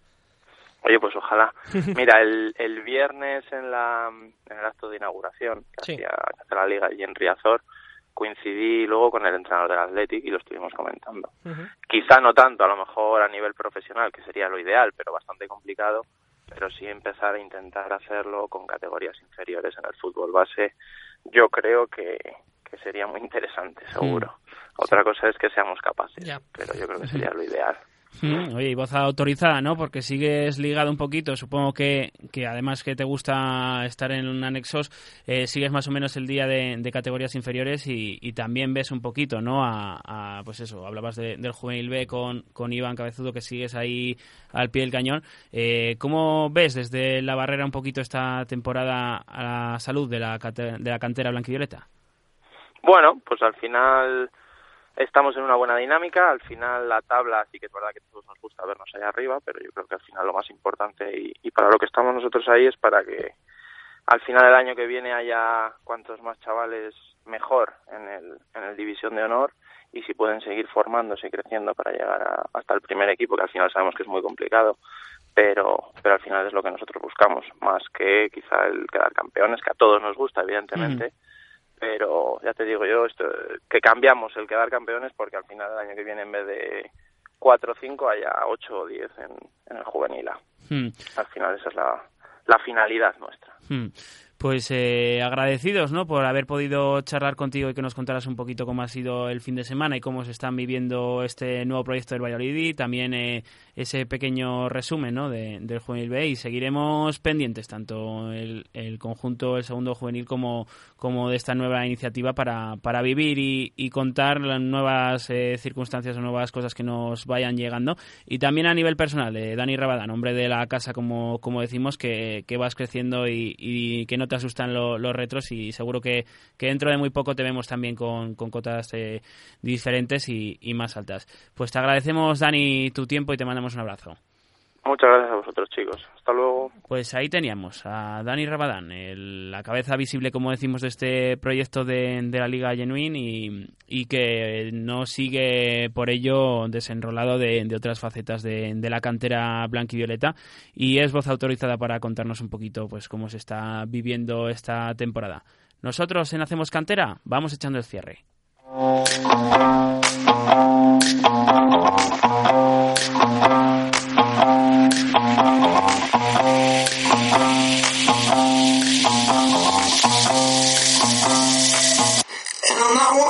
Oye, pues ojalá. *laughs* Mira, el, el viernes en, la, en el acto de inauguración que hacía, la liga y en Riazor, coincidí luego con el entrenador del Athletic y lo estuvimos comentando. Quizá no tanto, a lo mejor a nivel profesional, que sería lo ideal, pero bastante complicado, pero sí empezar a intentar hacerlo con categorías inferiores en el fútbol base. Yo creo que, que sería muy interesante, seguro. Otra cosa es que seamos capaces, pero yo creo que sería lo ideal. Oye, y voz autorizada, ¿no? Porque sigues ligado un poquito. Supongo que, que además que te gusta estar en un anexos, eh, sigues más o menos el día de, categorías inferiores y, también ves un poquito, ¿no? A, pues eso, hablabas del Juvenil B con, con Iván Cabezudo, que sigues ahí al pie del cañón. Eh, ¿Cómo ves desde la barrera un poquito esta temporada a la salud de la, de la cantera blanquivioleta? Bueno, pues al final estamos en una buena dinámica. Al final la tabla sí que es verdad que a todos nos gusta vernos allá arriba, pero yo creo que al final lo más importante y, para lo que estamos nosotros ahí es para que al final del año que viene haya cuantos más chavales mejor en el, en el División de Honor y si pueden seguir formándose y creciendo para llegar hasta el primer equipo, que al final sabemos que es muy complicado, pero, pero al final es lo que nosotros buscamos, más que quizá el quedar campeones, que a todos nos gusta, evidentemente pero ya te digo yo esto, que cambiamos el quedar campeones porque al final del año que viene en vez de 4 o 5 haya 8 o 10 en, en el juvenil hmm. Al final esa es la, la finalidad nuestra. Hmm pues eh, agradecidos ¿no? por haber podido charlar contigo y que nos contaras un poquito cómo ha sido el fin de semana y cómo se están viviendo este nuevo proyecto del Valladolid y también eh, ese pequeño resumen ¿no? de, del Juvenil B y seguiremos pendientes tanto el, el, conjunto, el segundo juvenil como, como de esta nueva iniciativa para, para vivir y, y contar las nuevas eh, circunstancias o nuevas cosas que nos vayan llegando y también a nivel personal, de Dani Rabadán, hombre de la casa como, como decimos, que, que vas creciendo y, y que no te asustan los retros y seguro que, dentro de muy poco te vemos también con, cotas eh, diferentes y, y más altas. Pues te agradecemos, Dani, tu tiempo y te mandamos un abrazo. Muchas gracias a vosotros, chicos. Hasta luego. Pues ahí teníamos a Dani Rabadán, la cabeza visible, como decimos, de este proyecto de, la Liga Genuine y, que no sigue por ello desenrolado de, otras facetas de, la cantera blanquivioleta y es voz autorizada para contarnos un poquito pues cómo se está viviendo esta temporada. Nosotros en Hacemos Cantera vamos echando el cierre.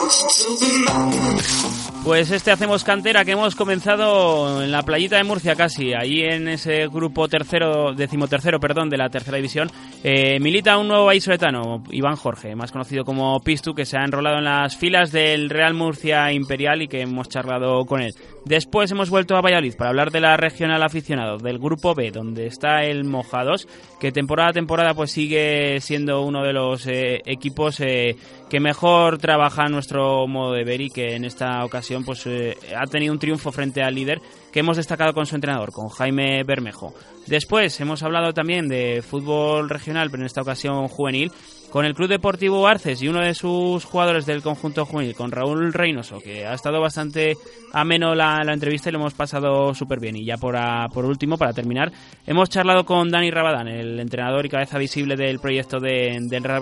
close to the mouth. Pues este hacemos cantera que hemos comenzado en la playita de Murcia casi, ahí en ese grupo tercero, decimotercero, perdón, de la tercera división, eh, milita un nuevo vallisoletano, Iván Jorge, más conocido como Pistu, que se ha enrolado en las filas del Real Murcia Imperial y que hemos charlado con él. Después hemos vuelto a Valladolid para hablar de la regional aficionado, del grupo B, donde está el Mojados, que temporada a temporada pues sigue siendo uno de los eh, equipos eh, que mejor trabaja nuestro modo de ver y que en esta ocasión pues eh, ha tenido un triunfo frente al líder que hemos destacado con su entrenador, con Jaime Bermejo. Después hemos hablado también de fútbol regional, pero en esta ocasión juvenil, con el Club Deportivo Arces y uno de sus jugadores del conjunto juvenil, con Raúl Reynoso, que ha estado bastante ameno la, la entrevista y lo hemos pasado súper bien. Y ya por, por último, para terminar, hemos charlado con Dani Rabadán, el entrenador y cabeza visible del proyecto de, del Real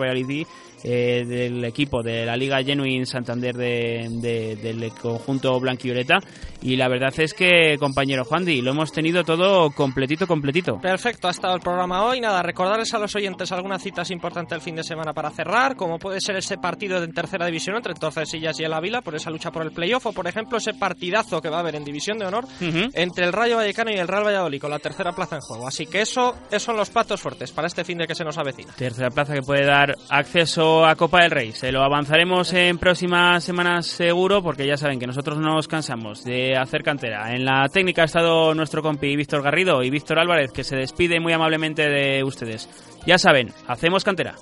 eh, del equipo de la Liga Genuine Santander de, del conjunto blanquioleta y la verdad es que compañero Juan Di lo hemos tenido todo completito completito. Perfecto ha estado el programa hoy. Nada recordarles a los oyentes algunas citas importantes el fin de semana para cerrar como puede ser ese partido de tercera división entre Torcesillas y el Ávila por esa lucha por el playoff o por ejemplo ese partidazo que va a haber en división de honor entre el Rayo Vallecano y el Real Valladolid con la tercera plaza en juego. Así que eso esos son los patos fuertes para este fin de que se nos avecina. Tercera plaza que puede dar acceso a Copa del Rey. Se lo avanzaremos en próximas semanas seguro porque ya saben que nosotros no nos cansamos de hacer cantera. En la técnica ha estado nuestro compi Víctor Garrido y Víctor Álvarez que se despide muy amablemente de ustedes. Ya saben, hacemos cantera.